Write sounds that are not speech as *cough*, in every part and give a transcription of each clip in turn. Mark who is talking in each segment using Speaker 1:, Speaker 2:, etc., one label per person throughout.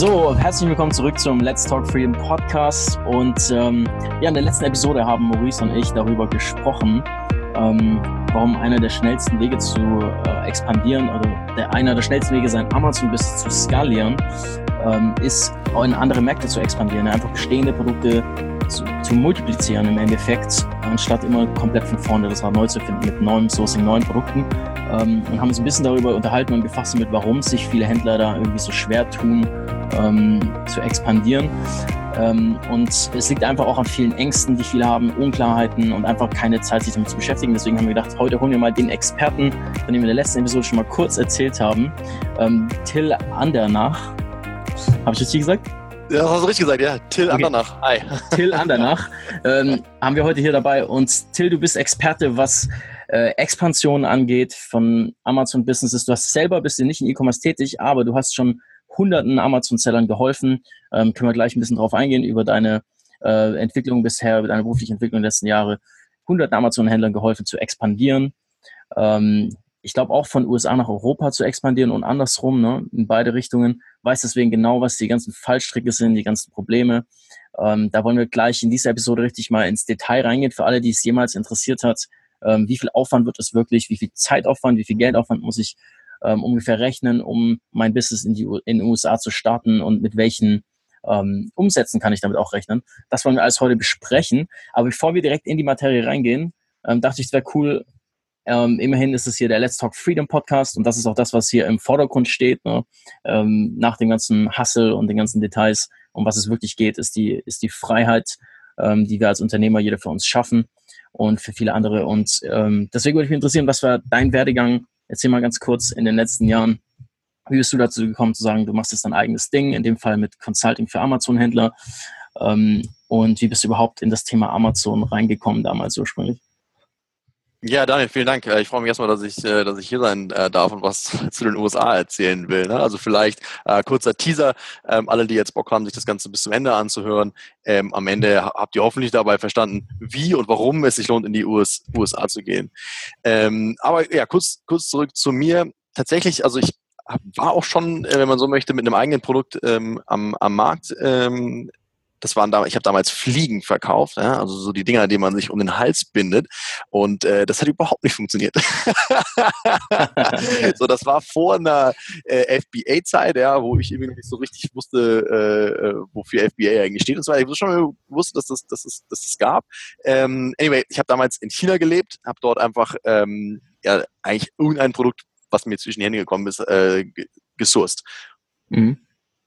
Speaker 1: So, herzlich willkommen zurück zum Let's Talk Freedom Podcast. Und ähm, ja, in der letzten Episode haben Maurice und ich darüber gesprochen, ähm, warum einer der schnellsten Wege zu äh, expandieren oder der einer der schnellsten Wege sein Amazon-Business zu skalieren, ähm, ist in andere Märkte zu expandieren, einfach bestehende Produkte zu, zu, multiplizieren im Endeffekt, anstatt immer komplett von vorne das Rad neu zu finden mit neuem Sourcing, neuen Produkten. Ähm, und haben uns ein bisschen darüber unterhalten und befasst mit, warum sich viele Händler da irgendwie so schwer tun, ähm, zu expandieren. Ähm, und es liegt einfach auch an vielen Ängsten, die viele haben, Unklarheiten und einfach keine Zeit, sich damit zu beschäftigen. Deswegen haben wir gedacht, heute holen wir mal den Experten, von dem wir in der letzten Episode schon mal kurz erzählt haben, ähm, Till Andernach. Habe ich das hier gesagt?
Speaker 2: Ja, das hast du richtig gesagt, ja. Till okay. Andernach.
Speaker 1: Hi. Till Andernach *laughs* ähm, haben wir heute hier dabei. Und Till, du bist Experte, was äh, Expansion angeht von Amazon Businesses. Du hast selber bist du nicht in E-Commerce tätig, aber du hast schon hunderten Amazon-Sellern geholfen. Ähm, können wir gleich ein bisschen drauf eingehen über deine äh, Entwicklung bisher, deine berufliche Entwicklung der letzten Jahre. Hunderten Amazon-Händlern geholfen zu expandieren. Ähm, ich glaube auch von USA nach Europa zu expandieren und andersrum, ne, in beide Richtungen. Weiß deswegen genau, was die ganzen Fallstricke sind, die ganzen Probleme. Ähm, da wollen wir gleich in dieser Episode richtig mal ins Detail reingehen für alle, die es jemals interessiert hat. Ähm, wie viel Aufwand wird es wirklich? Wie viel Zeitaufwand? Wie viel Geldaufwand muss ich ähm, ungefähr rechnen, um mein Business in, die, in den USA zu starten und mit welchen ähm, Umsätzen kann ich damit auch rechnen. Das wollen wir alles heute besprechen. Aber bevor wir direkt in die Materie reingehen, ähm, dachte ich, es wäre cool, ähm, immerhin ist es hier der Let's Talk Freedom Podcast und das ist auch das, was hier im Vordergrund steht. Ne? Ähm, nach dem ganzen Hustle und den ganzen Details, um was es wirklich geht, ist die, ist die Freiheit, ähm, die wir als Unternehmer jeder für uns schaffen und für viele andere. Und ähm, deswegen würde ich mich interessieren, was war dein Werdegang Erzähl mal ganz kurz in den letzten Jahren, wie bist du dazu gekommen zu sagen, du machst jetzt dein eigenes Ding, in dem Fall mit Consulting für Amazon-Händler? Ähm, und wie bist du überhaupt in das Thema Amazon reingekommen damals ursprünglich?
Speaker 2: Ja, Daniel, vielen Dank. Äh, ich freue mich erstmal, dass ich, äh, dass ich hier sein äh, darf und was *laughs* zu den USA erzählen will. Ne? Also vielleicht kurzer Teaser. Ähm, alle, die jetzt Bock haben, sich das Ganze bis zum Ende anzuhören. Ähm, am Ende habt ihr hoffentlich dabei verstanden, wie und warum es sich lohnt, in die US, USA zu gehen. Ähm, aber ja, kurz, kurz zurück zu mir. Tatsächlich, also ich war auch schon, wenn man so möchte, mit einem eigenen Produkt ähm, am, am Markt ähm, das waren da, ich habe damals Fliegen verkauft, ja, also so die Dinger, die man sich um den Hals bindet. Und äh, das hat überhaupt nicht funktioniert. *laughs* so, das war vor einer äh, FBA-Zeit, ja, wo ich irgendwie nicht so richtig wusste, äh, äh wofür FBA eigentlich steht. Und zwar, ich wusste schon wusste, dass das, dass es, dass es gab. Ähm, anyway, ich habe damals in China gelebt, habe dort einfach ähm, ja eigentlich irgendein Produkt, was mir zwischen die Hände gekommen ist, äh, gesourced. Mhm.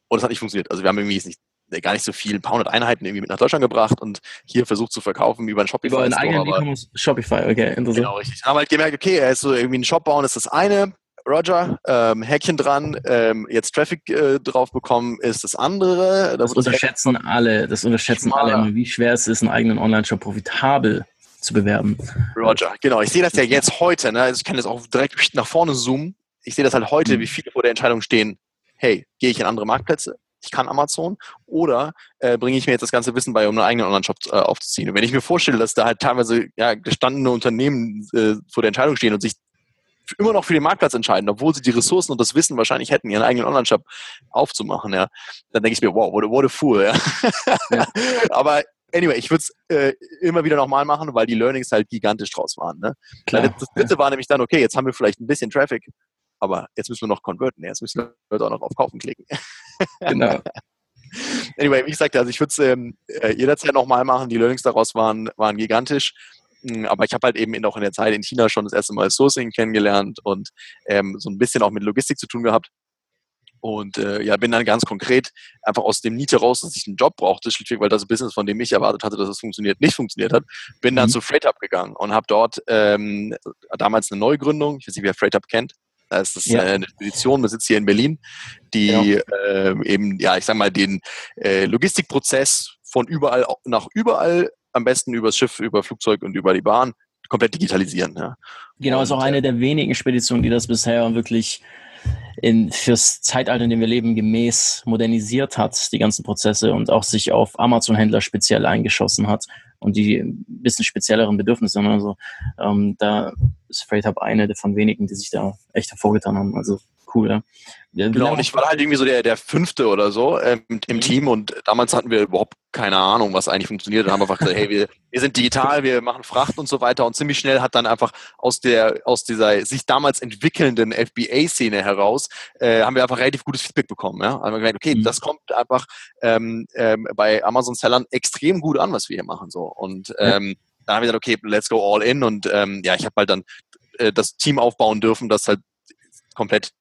Speaker 2: Und das hat nicht funktioniert. Also wir haben irgendwie nicht gar nicht so viel, ein paar hundert Einheiten irgendwie mit nach Deutschland gebracht und hier versucht zu verkaufen über einen Shopify. Über einen eigenen E-Commerce
Speaker 1: Shopify, okay,
Speaker 2: interessant. Genau, richtig. Dann haben wir halt gemerkt, okay, er ist so irgendwie einen Shop bauen, ist das eine. Roger, ähm, Häkchen dran, ähm, jetzt Traffic äh, drauf bekommen, ist das andere.
Speaker 1: Das, das unterschätzen alle, das unterschätzen schmaler. alle, wie schwer es ist, einen eigenen Online-Shop profitabel zu bewerben.
Speaker 2: Roger, genau. Ich sehe das ja jetzt heute, ne? also ich kann das auch direkt nach vorne zoomen. Ich sehe das halt heute, mhm. wie viele vor der Entscheidung stehen, hey, gehe ich in andere Marktplätze? Ich kann Amazon oder äh, bringe ich mir jetzt das ganze Wissen bei, um einen eigenen Online-Shop äh, aufzuziehen. Und wenn ich mir vorstelle, dass da halt teilweise ja, gestandene Unternehmen äh, vor der Entscheidung stehen und sich immer noch für den Marktplatz entscheiden, obwohl sie die Ressourcen und das Wissen wahrscheinlich hätten, ihren eigenen Online-Shop aufzumachen, ja, dann denke ich mir, wow, what a, what a fool, ja. ja. *laughs* Aber anyway, ich würde es äh, immer wieder nochmal machen, weil die Learnings halt gigantisch draus waren. Ne? Klar, das dritte ja. war nämlich dann, okay, jetzt haben wir vielleicht ein bisschen Traffic, aber jetzt müssen wir noch converten, jetzt müssen wir Leute auch noch auf Kaufen klicken. *laughs* Genau. anyway, wie gesagt, also ich würde es ähm, äh, jederzeit nochmal machen. Die Learnings daraus waren, waren gigantisch. Hm, aber ich habe halt eben auch in der Zeit in China schon das erste Mal Sourcing kennengelernt und ähm, so ein bisschen auch mit Logistik zu tun gehabt. Und äh, ja, bin dann ganz konkret einfach aus dem Niete raus, dass ich einen Job brauchte, schlichtweg, weil das Business, von dem ich erwartet hatte, dass es funktioniert, nicht funktioniert hat. Bin dann mhm. zu FreightUp gegangen und habe dort ähm, damals eine Neugründung, ich weiß nicht, wer FreightUp kennt, das ist ja. Äh, eine Spedition, wir sitzen hier in Berlin, die ja. äh, eben, ja, ich sag mal, den äh, Logistikprozess von überall nach überall, am besten übers Schiff, über Flugzeug und über die Bahn, komplett digitalisieren. Ja.
Speaker 1: Genau, und, ist auch eine äh, der wenigen Speditionen, die das bisher wirklich in, fürs Zeitalter, in dem wir leben, gemäß modernisiert hat, die ganzen Prozesse und auch sich auf Amazon-Händler speziell eingeschossen hat und die ein bisschen spezielleren Bedürfnisse. Also ähm, da ist Freight Hub eine von wenigen, die sich da echt hervorgetan haben. Also cool, ja.
Speaker 2: Ja genau, und ich war halt irgendwie so der, der Fünfte oder so ähm, im mhm. Team und damals hatten wir überhaupt keine Ahnung, was eigentlich funktioniert. Dann haben wir einfach gesagt, hey, wir, wir sind digital, wir machen Fracht und so weiter. Und ziemlich schnell hat dann einfach aus der, aus dieser sich damals entwickelnden FBA-Szene heraus, äh, haben wir einfach relativ gutes Feedback bekommen. Ja? Haben wir gemerkt, okay, mhm. das kommt einfach ähm, ähm, bei Amazon-Sellern extrem gut an, was wir hier machen. So. Und ähm, ja. dann haben wir gesagt, okay, let's go all in. Und ähm, ja, ich habe halt dann äh, das Team aufbauen dürfen, das halt komplett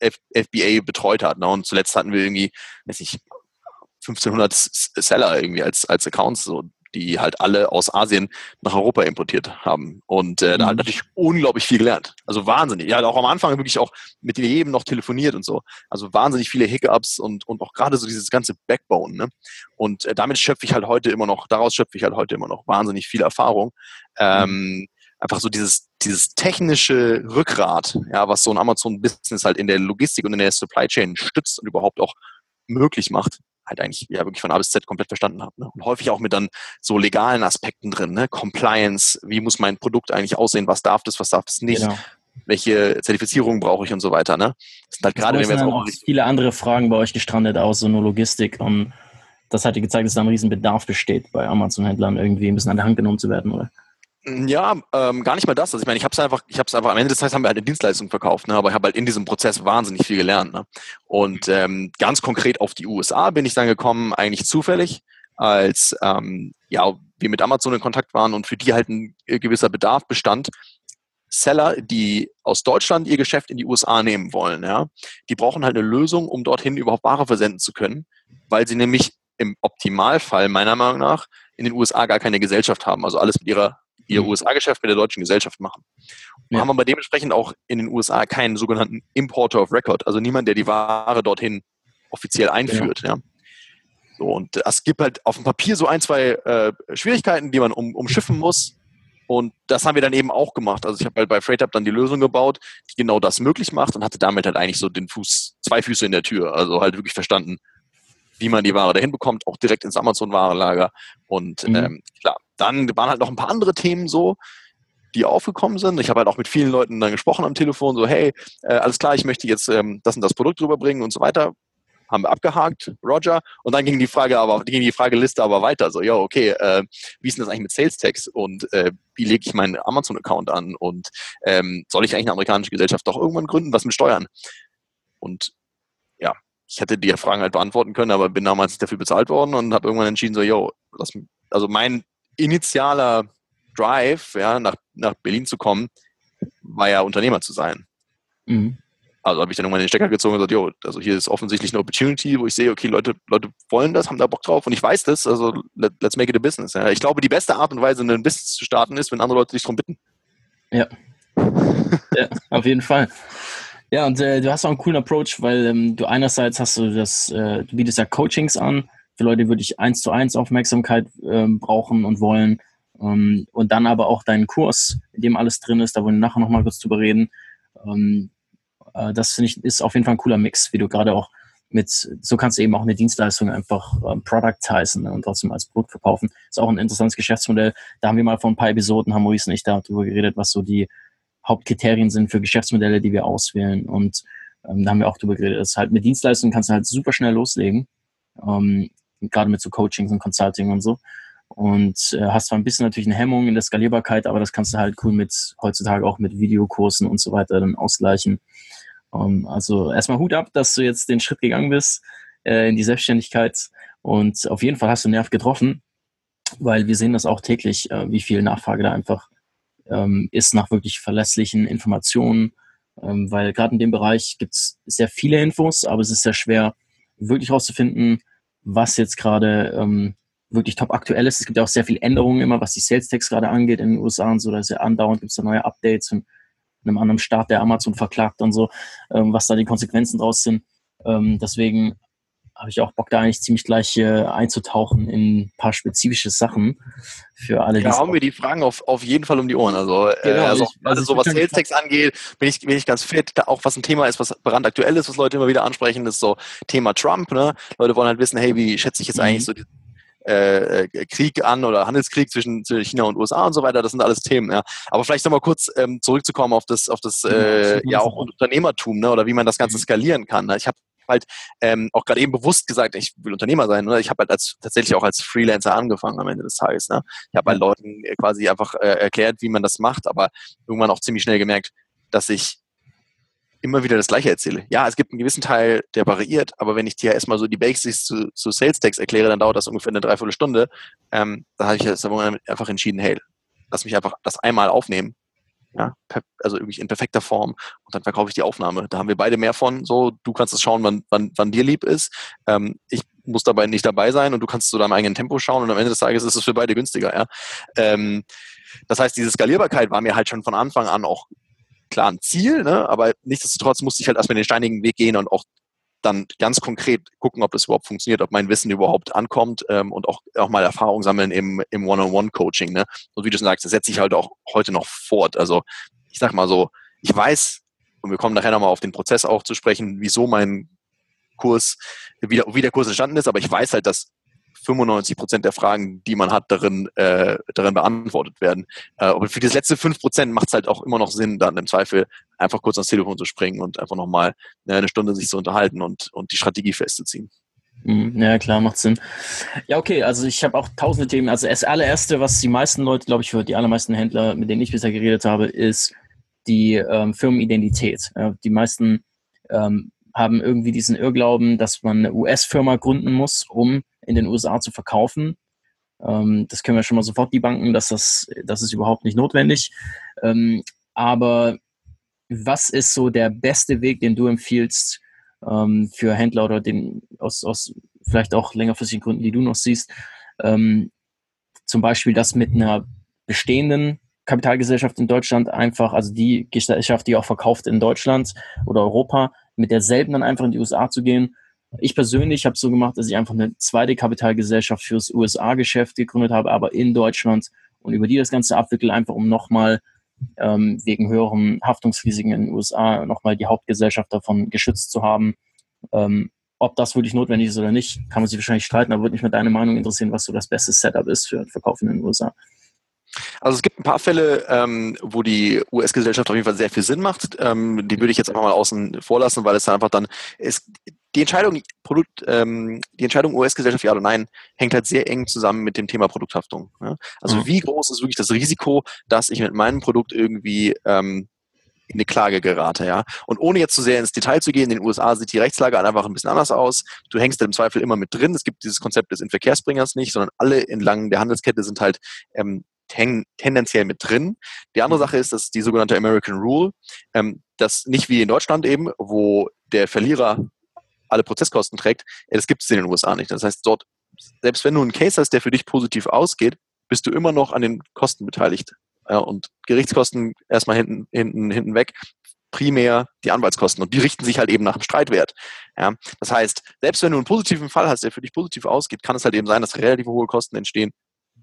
Speaker 2: FBA betreut hat. Ne? Und zuletzt hatten wir irgendwie, weiß nicht, 1500 Seller irgendwie als, als Accounts, so, die halt alle aus Asien nach Europa importiert haben. Und äh, da hat mhm. natürlich unglaublich viel gelernt. Also wahnsinnig. Ja, auch am Anfang wirklich auch mit jedem noch telefoniert und so. Also wahnsinnig viele Hiccups und, und auch gerade so dieses ganze Backbone. Ne? Und äh, damit schöpfe ich halt heute immer noch, daraus schöpfe ich halt heute immer noch wahnsinnig viel Erfahrung. Ähm, mhm. Einfach so dieses, dieses technische Rückgrat, ja, was so ein Amazon-Business halt in der Logistik und in der Supply Chain stützt und überhaupt auch möglich macht, halt eigentlich ja wirklich von A bis Z komplett verstanden habe. Ne? Und häufig auch mit dann so legalen Aspekten drin, ne? Compliance, wie muss mein Produkt eigentlich aussehen, was darf das, was darf das nicht, genau. welche Zertifizierung brauche ich und so weiter. Ne?
Speaker 1: Das sind halt gerade, wenn wir jetzt auch viele andere Fragen bei euch gestrandet aus, so nur Logistik und das hat dir gezeigt, dass da ein riesen Bedarf besteht, bei Amazon-Händlern irgendwie ein bisschen an der Hand genommen zu werden, oder?
Speaker 2: Ja, ähm, gar nicht mal das. Also ich meine, ich habe es einfach, ich habe es einfach am Ende des Tages haben wir halt eine Dienstleistung verkauft, ne? aber ich habe halt in diesem Prozess wahnsinnig viel gelernt. Ne? Und mhm. ähm, ganz konkret auf die USA bin ich dann gekommen, eigentlich zufällig, als ähm, ja wir mit Amazon in Kontakt waren und für die halt ein äh, gewisser Bedarf bestand. Seller, die aus Deutschland ihr Geschäft in die USA nehmen wollen, ja, die brauchen halt eine Lösung, um dorthin überhaupt Ware versenden zu können, weil sie nämlich im Optimalfall meiner Meinung nach in den USA gar keine Gesellschaft haben, also alles mit ihrer ihr mhm. USA-Geschäft mit der deutschen Gesellschaft machen. Und ja. haben aber dementsprechend auch in den USA keinen sogenannten Importer of Record, also niemand, der die Ware dorthin offiziell einführt. Ja. ja. So, und es gibt halt auf dem Papier so ein, zwei äh, Schwierigkeiten, die man um, umschiffen muss. Und das haben wir dann eben auch gemacht. Also ich habe halt bei FreightUp dann die Lösung gebaut, die genau das möglich macht und hatte damit halt eigentlich so den Fuß, zwei Füße in der Tür. Also halt wirklich verstanden, wie man die Ware dahin bekommt, auch direkt ins Amazon-Warenlager. Und mhm. ähm, klar, dann waren halt noch ein paar andere Themen so, die aufgekommen sind. Ich habe halt auch mit vielen Leuten dann gesprochen am Telefon, so, hey, äh, alles klar, ich möchte jetzt ähm, das und das Produkt rüberbringen und so weiter. Haben wir abgehakt, Roger. Und dann ging die Frage aber, ging die Frageliste aber weiter. So, ja, okay, äh, wie ist denn das eigentlich mit Sales Tax und äh, wie lege ich meinen Amazon-Account an und ähm, soll ich eigentlich eine amerikanische Gesellschaft doch irgendwann gründen? Was mit Steuern? Und ja, ich hätte die Fragen halt beantworten können, aber bin damals nicht dafür bezahlt worden und habe irgendwann entschieden, so, yo, also mein initialer Drive, ja, nach, nach Berlin zu kommen, war ja Unternehmer zu sein. Mhm. Also habe ich dann irgendwann den Stecker gezogen und gesagt, jo, also hier ist offensichtlich eine Opportunity, wo ich sehe, okay, Leute, Leute wollen das, haben da Bock drauf und ich weiß das, also let, let's make it a business. Ja. Ich glaube, die beste Art und Weise, ein Business zu starten, ist, wenn andere Leute dich darum bitten.
Speaker 1: Ja. *laughs* ja, auf jeden Fall. Ja, und äh, du hast auch einen coolen Approach, weil ähm, du einerseits hast du das, äh, du bietest ja Coachings an, für Leute, die wirklich eins zu eins Aufmerksamkeit ähm, brauchen und wollen. Ähm, und dann aber auch deinen Kurs, in dem alles drin ist, da wollen wir nachher nochmal kurz drüber reden. Ähm, äh, das finde ich ist auf jeden Fall ein cooler Mix, wie du gerade auch mit, so kannst du eben auch eine Dienstleistung einfach ähm, productizen ne, und trotzdem als Produkt verkaufen. Ist auch ein interessantes Geschäftsmodell. Da haben wir mal vor ein paar Episoden, haben Maurice und ich darüber geredet, was so die Hauptkriterien sind für Geschäftsmodelle, die wir auswählen. Und ähm, da haben wir auch darüber geredet, dass halt mit Dienstleistungen kannst du halt super schnell loslegen. Ähm, gerade mit so Coachings und Consulting und so. Und äh, hast zwar ein bisschen natürlich eine Hemmung in der Skalierbarkeit, aber das kannst du halt cool mit heutzutage auch mit Videokursen und so weiter dann ausgleichen. Um, ähm, also erstmal Hut ab, dass du jetzt den Schritt gegangen bist äh, in die Selbstständigkeit. Und auf jeden Fall hast du Nerv getroffen, weil wir sehen das auch täglich, äh, wie viel Nachfrage da einfach ähm, ist nach wirklich verlässlichen Informationen. Ähm, weil gerade in dem Bereich gibt es sehr viele Infos, aber es ist sehr schwer, wirklich rauszufinden, was jetzt gerade ähm, wirklich top aktuell ist. Es gibt ja auch sehr viele Änderungen immer, was die Sales Tax gerade angeht in den USA und so. Da ist ja andauernd gibt es da neue Updates und einem anderen Staat, der Amazon verklagt und so, ähm, was da die Konsequenzen draus sind. Ähm, deswegen habe ich auch Bock, da eigentlich ziemlich gleich äh, einzutauchen in ein paar spezifische Sachen für alle.
Speaker 2: Ja, haben wir die Fragen auf, auf jeden Fall um die Ohren. Also, äh, genau, also, ich, also so was Sales Tax angeht, bin ich, bin ich ganz fit. Da auch was ein Thema ist, was brandaktuell ist, was Leute immer wieder ansprechen, ist so Thema Trump. Ne? Leute wollen halt wissen, hey, wie schätze ich jetzt mhm. eigentlich so die, äh, äh, Krieg an oder Handelskrieg zwischen, zwischen China und USA und so weiter. Das sind alles Themen. Ja. Aber vielleicht nochmal kurz ähm, zurückzukommen auf das, auf das äh, ja auch Unternehmertum ne, oder wie man das Ganze mhm. skalieren kann. Ne. Ich habe halt ähm, auch gerade eben bewusst gesagt, ich will Unternehmer sein. Ne? Ich habe halt als tatsächlich auch als Freelancer angefangen am Ende des Tages. Ne? Ich habe halt Leuten quasi einfach äh, erklärt, wie man das macht, aber irgendwann auch ziemlich schnell gemerkt, dass ich immer wieder das Gleiche erzähle. Ja, es gibt einen gewissen Teil, der variiert, aber wenn ich dir erstmal so die Basics zu, zu Sales Tags erkläre, dann dauert das ungefähr eine Dreiviertelstunde. Ähm, da habe ich jetzt einfach entschieden, hey, lass mich einfach das einmal aufnehmen. Ja, also irgendwie in perfekter Form und dann verkaufe ich die Aufnahme. Da haben wir beide mehr von. So, du kannst es schauen, wann, wann, wann dir lieb ist. Ähm, ich muss dabei nicht dabei sein und du kannst zu deinem eigenen Tempo schauen und am Ende des Tages ist es für beide günstiger. Ja? Ähm, das heißt, diese Skalierbarkeit war mir halt schon von Anfang an auch klar ein Ziel, ne? aber nichtsdestotrotz musste ich halt erstmal den steinigen Weg gehen und auch dann ganz konkret gucken, ob das überhaupt funktioniert, ob mein Wissen überhaupt ankommt ähm, und auch, auch mal Erfahrung sammeln im, im One-on-One-Coaching. Ne? Und wie du schon sagst, das setze ich halt auch heute noch fort. Also ich sag mal so, ich weiß, und wir kommen nachher nochmal auf den Prozess auch zu sprechen, wieso mein Kurs, wie wie der Kurs entstanden ist, aber ich weiß halt, dass 95 Prozent der Fragen, die man hat, darin, äh, darin beantwortet werden. Äh, aber für das letzte 5 Prozent macht es halt auch immer noch Sinn, dann im Zweifel einfach kurz ans Telefon zu springen und einfach nochmal äh, eine Stunde sich zu unterhalten und, und die Strategie festzuziehen.
Speaker 1: Mhm, ja, klar, macht Sinn. Ja, okay, also ich habe auch tausende Themen. Also das allererste, was die meisten Leute, glaube ich, für die allermeisten Händler, mit denen ich bisher geredet habe, ist die ähm, Firmenidentität. Ja, die meisten ähm, haben irgendwie diesen Irrglauben, dass man eine US-Firma gründen muss, um in den USA zu verkaufen. Ähm, das können wir schon mal sofort die Banken, dass das, das ist überhaupt nicht notwendig. Ähm, aber was ist so der beste Weg, den du empfiehlst ähm, für Händler oder den aus, aus vielleicht auch längerfristigen Gründen, die du noch siehst? Ähm, zum Beispiel das mit einer bestehenden Kapitalgesellschaft in Deutschland einfach, also die Gesellschaft, die auch verkauft in Deutschland oder Europa, mit derselben dann einfach in die USA zu gehen ich persönlich habe so gemacht, dass ich einfach eine zweite Kapitalgesellschaft fürs USA-Geschäft gegründet habe, aber in Deutschland und über die das Ganze abwickle, einfach um nochmal ähm, wegen höheren Haftungsrisiken in den USA nochmal die Hauptgesellschaft davon geschützt zu haben. Ähm, ob das wirklich notwendig ist oder nicht, kann man sich wahrscheinlich streiten, aber würde mich mal deine Meinung interessieren, was so das beste Setup ist für den Verkauf in den USA.
Speaker 2: Also es gibt ein paar Fälle, ähm, wo die US-Gesellschaft auf jeden Fall sehr viel Sinn macht. Ähm, die würde ich jetzt einfach mal außen vor lassen, weil es dann einfach dann, es, die Entscheidung, Produkt, ähm, die Entscheidung US-Gesellschaft ja oder nein, hängt halt sehr eng zusammen mit dem Thema Produkthaftung. Ja? Also mhm. wie groß ist wirklich das Risiko, dass ich mit meinem Produkt irgendwie ähm, in eine Klage gerate, ja. Und ohne jetzt zu sehr ins Detail zu gehen, in den USA sieht die Rechtslage einfach ein bisschen anders aus. Du hängst im Zweifel immer mit drin. Es gibt dieses Konzept des Inverkehrsbringers nicht, sondern alle entlang der Handelskette sind halt ähm, ten, tendenziell mit drin. Die andere mhm. Sache ist, dass die sogenannte American Rule, ähm, das nicht wie in Deutschland eben, wo der Verlierer alle Prozesskosten trägt, das gibt es in den USA nicht. Das heißt, dort, selbst wenn du einen Case hast, der für dich positiv ausgeht, bist du immer noch an den Kosten beteiligt. Ja, und Gerichtskosten erstmal hinten, hinten, hinten weg, primär die Anwaltskosten. Und die richten sich halt eben nach dem Streitwert. Ja, das heißt, selbst wenn du einen positiven Fall hast, der für dich positiv ausgeht, kann es halt eben sein, dass relativ hohe Kosten entstehen,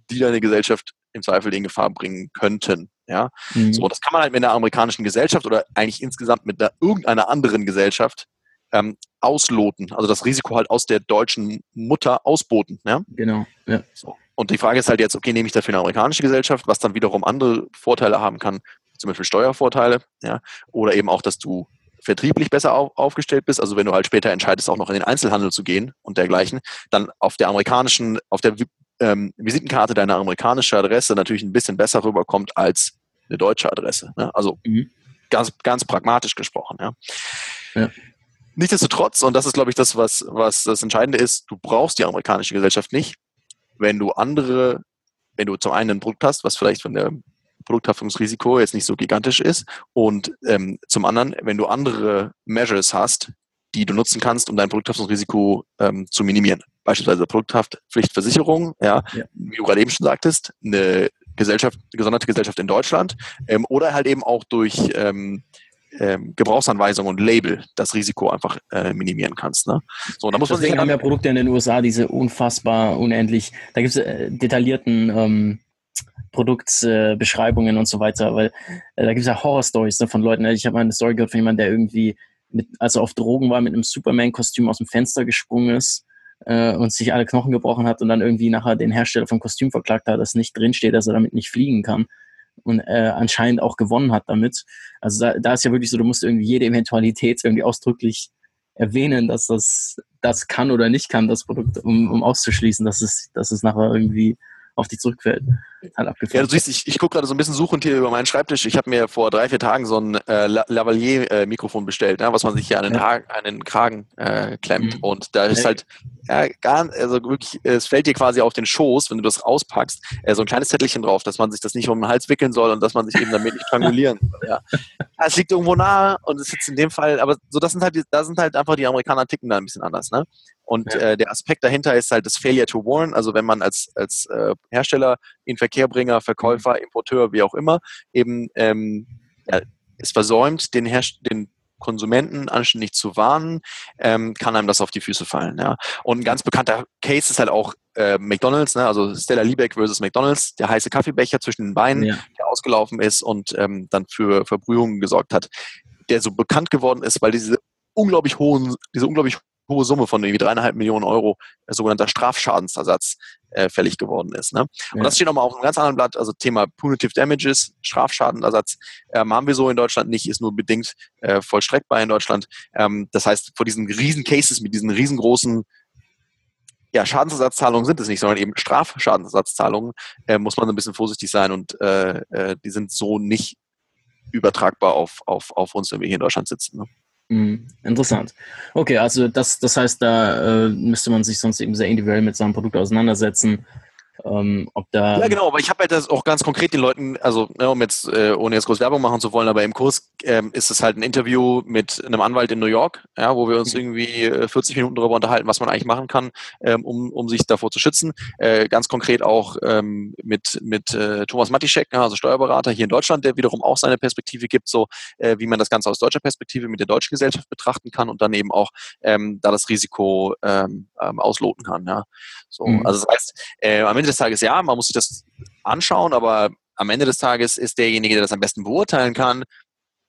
Speaker 2: die deine Gesellschaft im Zweifel in Gefahr bringen könnten. Ja, mhm. so, das kann man halt mit einer amerikanischen Gesellschaft oder eigentlich insgesamt mit einer, irgendeiner anderen Gesellschaft ähm, ausloten, also das Risiko halt aus der deutschen Mutter ausboten. Ja?
Speaker 1: Genau. Ja.
Speaker 2: So. Und die Frage ist halt jetzt, okay, nehme ich dafür eine amerikanische Gesellschaft, was dann wiederum andere Vorteile haben kann, zum Beispiel Steuervorteile, ja, oder eben auch, dass du vertrieblich besser auf, aufgestellt bist, also wenn du halt später entscheidest, auch noch in den Einzelhandel zu gehen und dergleichen, dann auf der amerikanischen, auf der ähm, Visitenkarte deine amerikanische Adresse natürlich ein bisschen besser rüberkommt als eine deutsche Adresse. Ne? Also mhm. ganz, ganz pragmatisch gesprochen. Ja. ja. Nichtsdestotrotz, und das ist, glaube ich, das, was, was das Entscheidende ist, du brauchst die amerikanische Gesellschaft nicht, wenn du andere, wenn du zum einen ein Produkt hast, was vielleicht von der Produkthaftungsrisiko jetzt nicht so gigantisch ist, und ähm, zum anderen, wenn du andere Measures hast, die du nutzen kannst, um dein Produkthaftungsrisiko ähm, zu minimieren. Beispielsweise Produkthaftpflichtversicherung, ja, ja, wie du gerade eben schon sagtest, eine Gesellschaft, eine gesonderte Gesellschaft in Deutschland ähm, oder halt eben auch durch ähm, ähm, Gebrauchsanweisung und Label das Risiko einfach äh, minimieren kannst. Ne?
Speaker 1: So, da muss man Deswegen haben ja Produkte in den USA diese unfassbar unendlich, da gibt es äh, detaillierten ähm, Produktbeschreibungen äh, und so weiter, weil äh, da gibt es ja Horror-Stories ne, von Leuten. Ne? Ich habe mal eine Story gehört von jemandem, der irgendwie, mit, als er auf Drogen war, mit einem Superman-Kostüm aus dem Fenster gesprungen ist äh, und sich alle Knochen gebrochen hat und dann irgendwie nachher den Hersteller vom Kostüm verklagt hat, dass nicht drinsteht, dass er damit nicht fliegen kann und äh, anscheinend auch gewonnen hat damit. Also da, da ist ja wirklich so, du musst irgendwie jede Eventualität irgendwie ausdrücklich erwähnen, dass das das kann oder nicht kann, das Produkt, um, um auszuschließen, dass es, dass es nachher irgendwie auf dich zurückfällt.
Speaker 2: Halt ja, du siehst, ich, ich gucke gerade so ein bisschen suchend hier über meinen Schreibtisch. Ich habe mir vor drei, vier Tagen so ein äh, Lavalier-Mikrofon äh, bestellt, ne, was man sich hier an den, ja. an den Kragen äh, klemmt. Mhm. Und da ist halt ja, gar, also wirklich, es fällt dir quasi auf den Schoß, wenn du das auspackst, äh, so ein kleines Zettelchen drauf, dass man sich das nicht um den Hals wickeln soll und dass man sich eben damit nicht strangulieren soll. Ja. Es liegt irgendwo nahe und es ist jetzt in dem Fall, aber so das sind halt, da sind halt einfach die Amerikaner ticken da ein bisschen anders, ne? Und ja. äh, der Aspekt dahinter ist halt das Failure to Warn, also wenn man als, als äh, Hersteller, Inverkehrbringer, Verkäufer, mhm. Importeur, wie auch immer, eben ähm, ja, es versäumt, den, Herst den Konsumenten anständig zu warnen, ähm, kann einem das auf die Füße fallen. Ja. Und ein ganz bekannter Case ist halt auch äh, McDonalds, ne? also Stella Liebeck versus McDonalds, der heiße Kaffeebecher zwischen den Beinen, ja. der ausgelaufen ist und ähm, dann für Verbrühungen gesorgt hat, der so bekannt geworden ist, weil diese unglaublich hohen, diese unglaublich hohe Summe von irgendwie dreieinhalb Millionen Euro äh, sogenannter Strafschadensersatz äh, fällig geworden ist. Ne? Und ja. das steht nochmal auf einem ganz anderen Blatt, also Thema Punitive Damages, Strafschadenersatz, ähm, haben wir so in Deutschland nicht, ist nur bedingt äh, vollstreckbar in Deutschland. Ähm, das heißt, vor diesen riesen Cases mit diesen riesengroßen ja, Schadensersatzzahlungen sind es nicht, sondern eben Strafschadensersatzzahlungen, äh, muss man ein bisschen vorsichtig sein und äh, äh, die sind so nicht übertragbar auf, auf, auf uns, wenn wir hier in Deutschland sitzen. Ne?
Speaker 1: Mhm, interessant. Okay, also das, das heißt, da äh, müsste man sich sonst eben sehr individuell mit seinem Produkt auseinandersetzen ähm, ob da
Speaker 2: ja, genau, aber ich habe halt das auch ganz konkret den Leuten, also ne, um jetzt, äh, ohne jetzt groß Werbung machen zu wollen, aber im Kurs ähm, ist es halt ein Interview mit einem Anwalt in New York, ja, wo wir uns mhm. irgendwie 40 äh, Minuten darüber unterhalten, was man eigentlich machen kann, ähm, um, um sich davor zu schützen. Äh, ganz konkret auch ähm, mit, mit äh, Thomas Matischek, also Steuerberater hier in Deutschland, der wiederum auch seine Perspektive gibt, so äh, wie man das Ganze aus deutscher Perspektive mit der deutschen Gesellschaft betrachten kann und dann eben auch ähm, da das Risiko ähm, ähm, ausloten kann. Ja. So, mhm. Also das heißt, äh, am Ende des Tages ja, man muss sich das anschauen, aber am Ende des Tages ist derjenige, der das am besten beurteilen kann,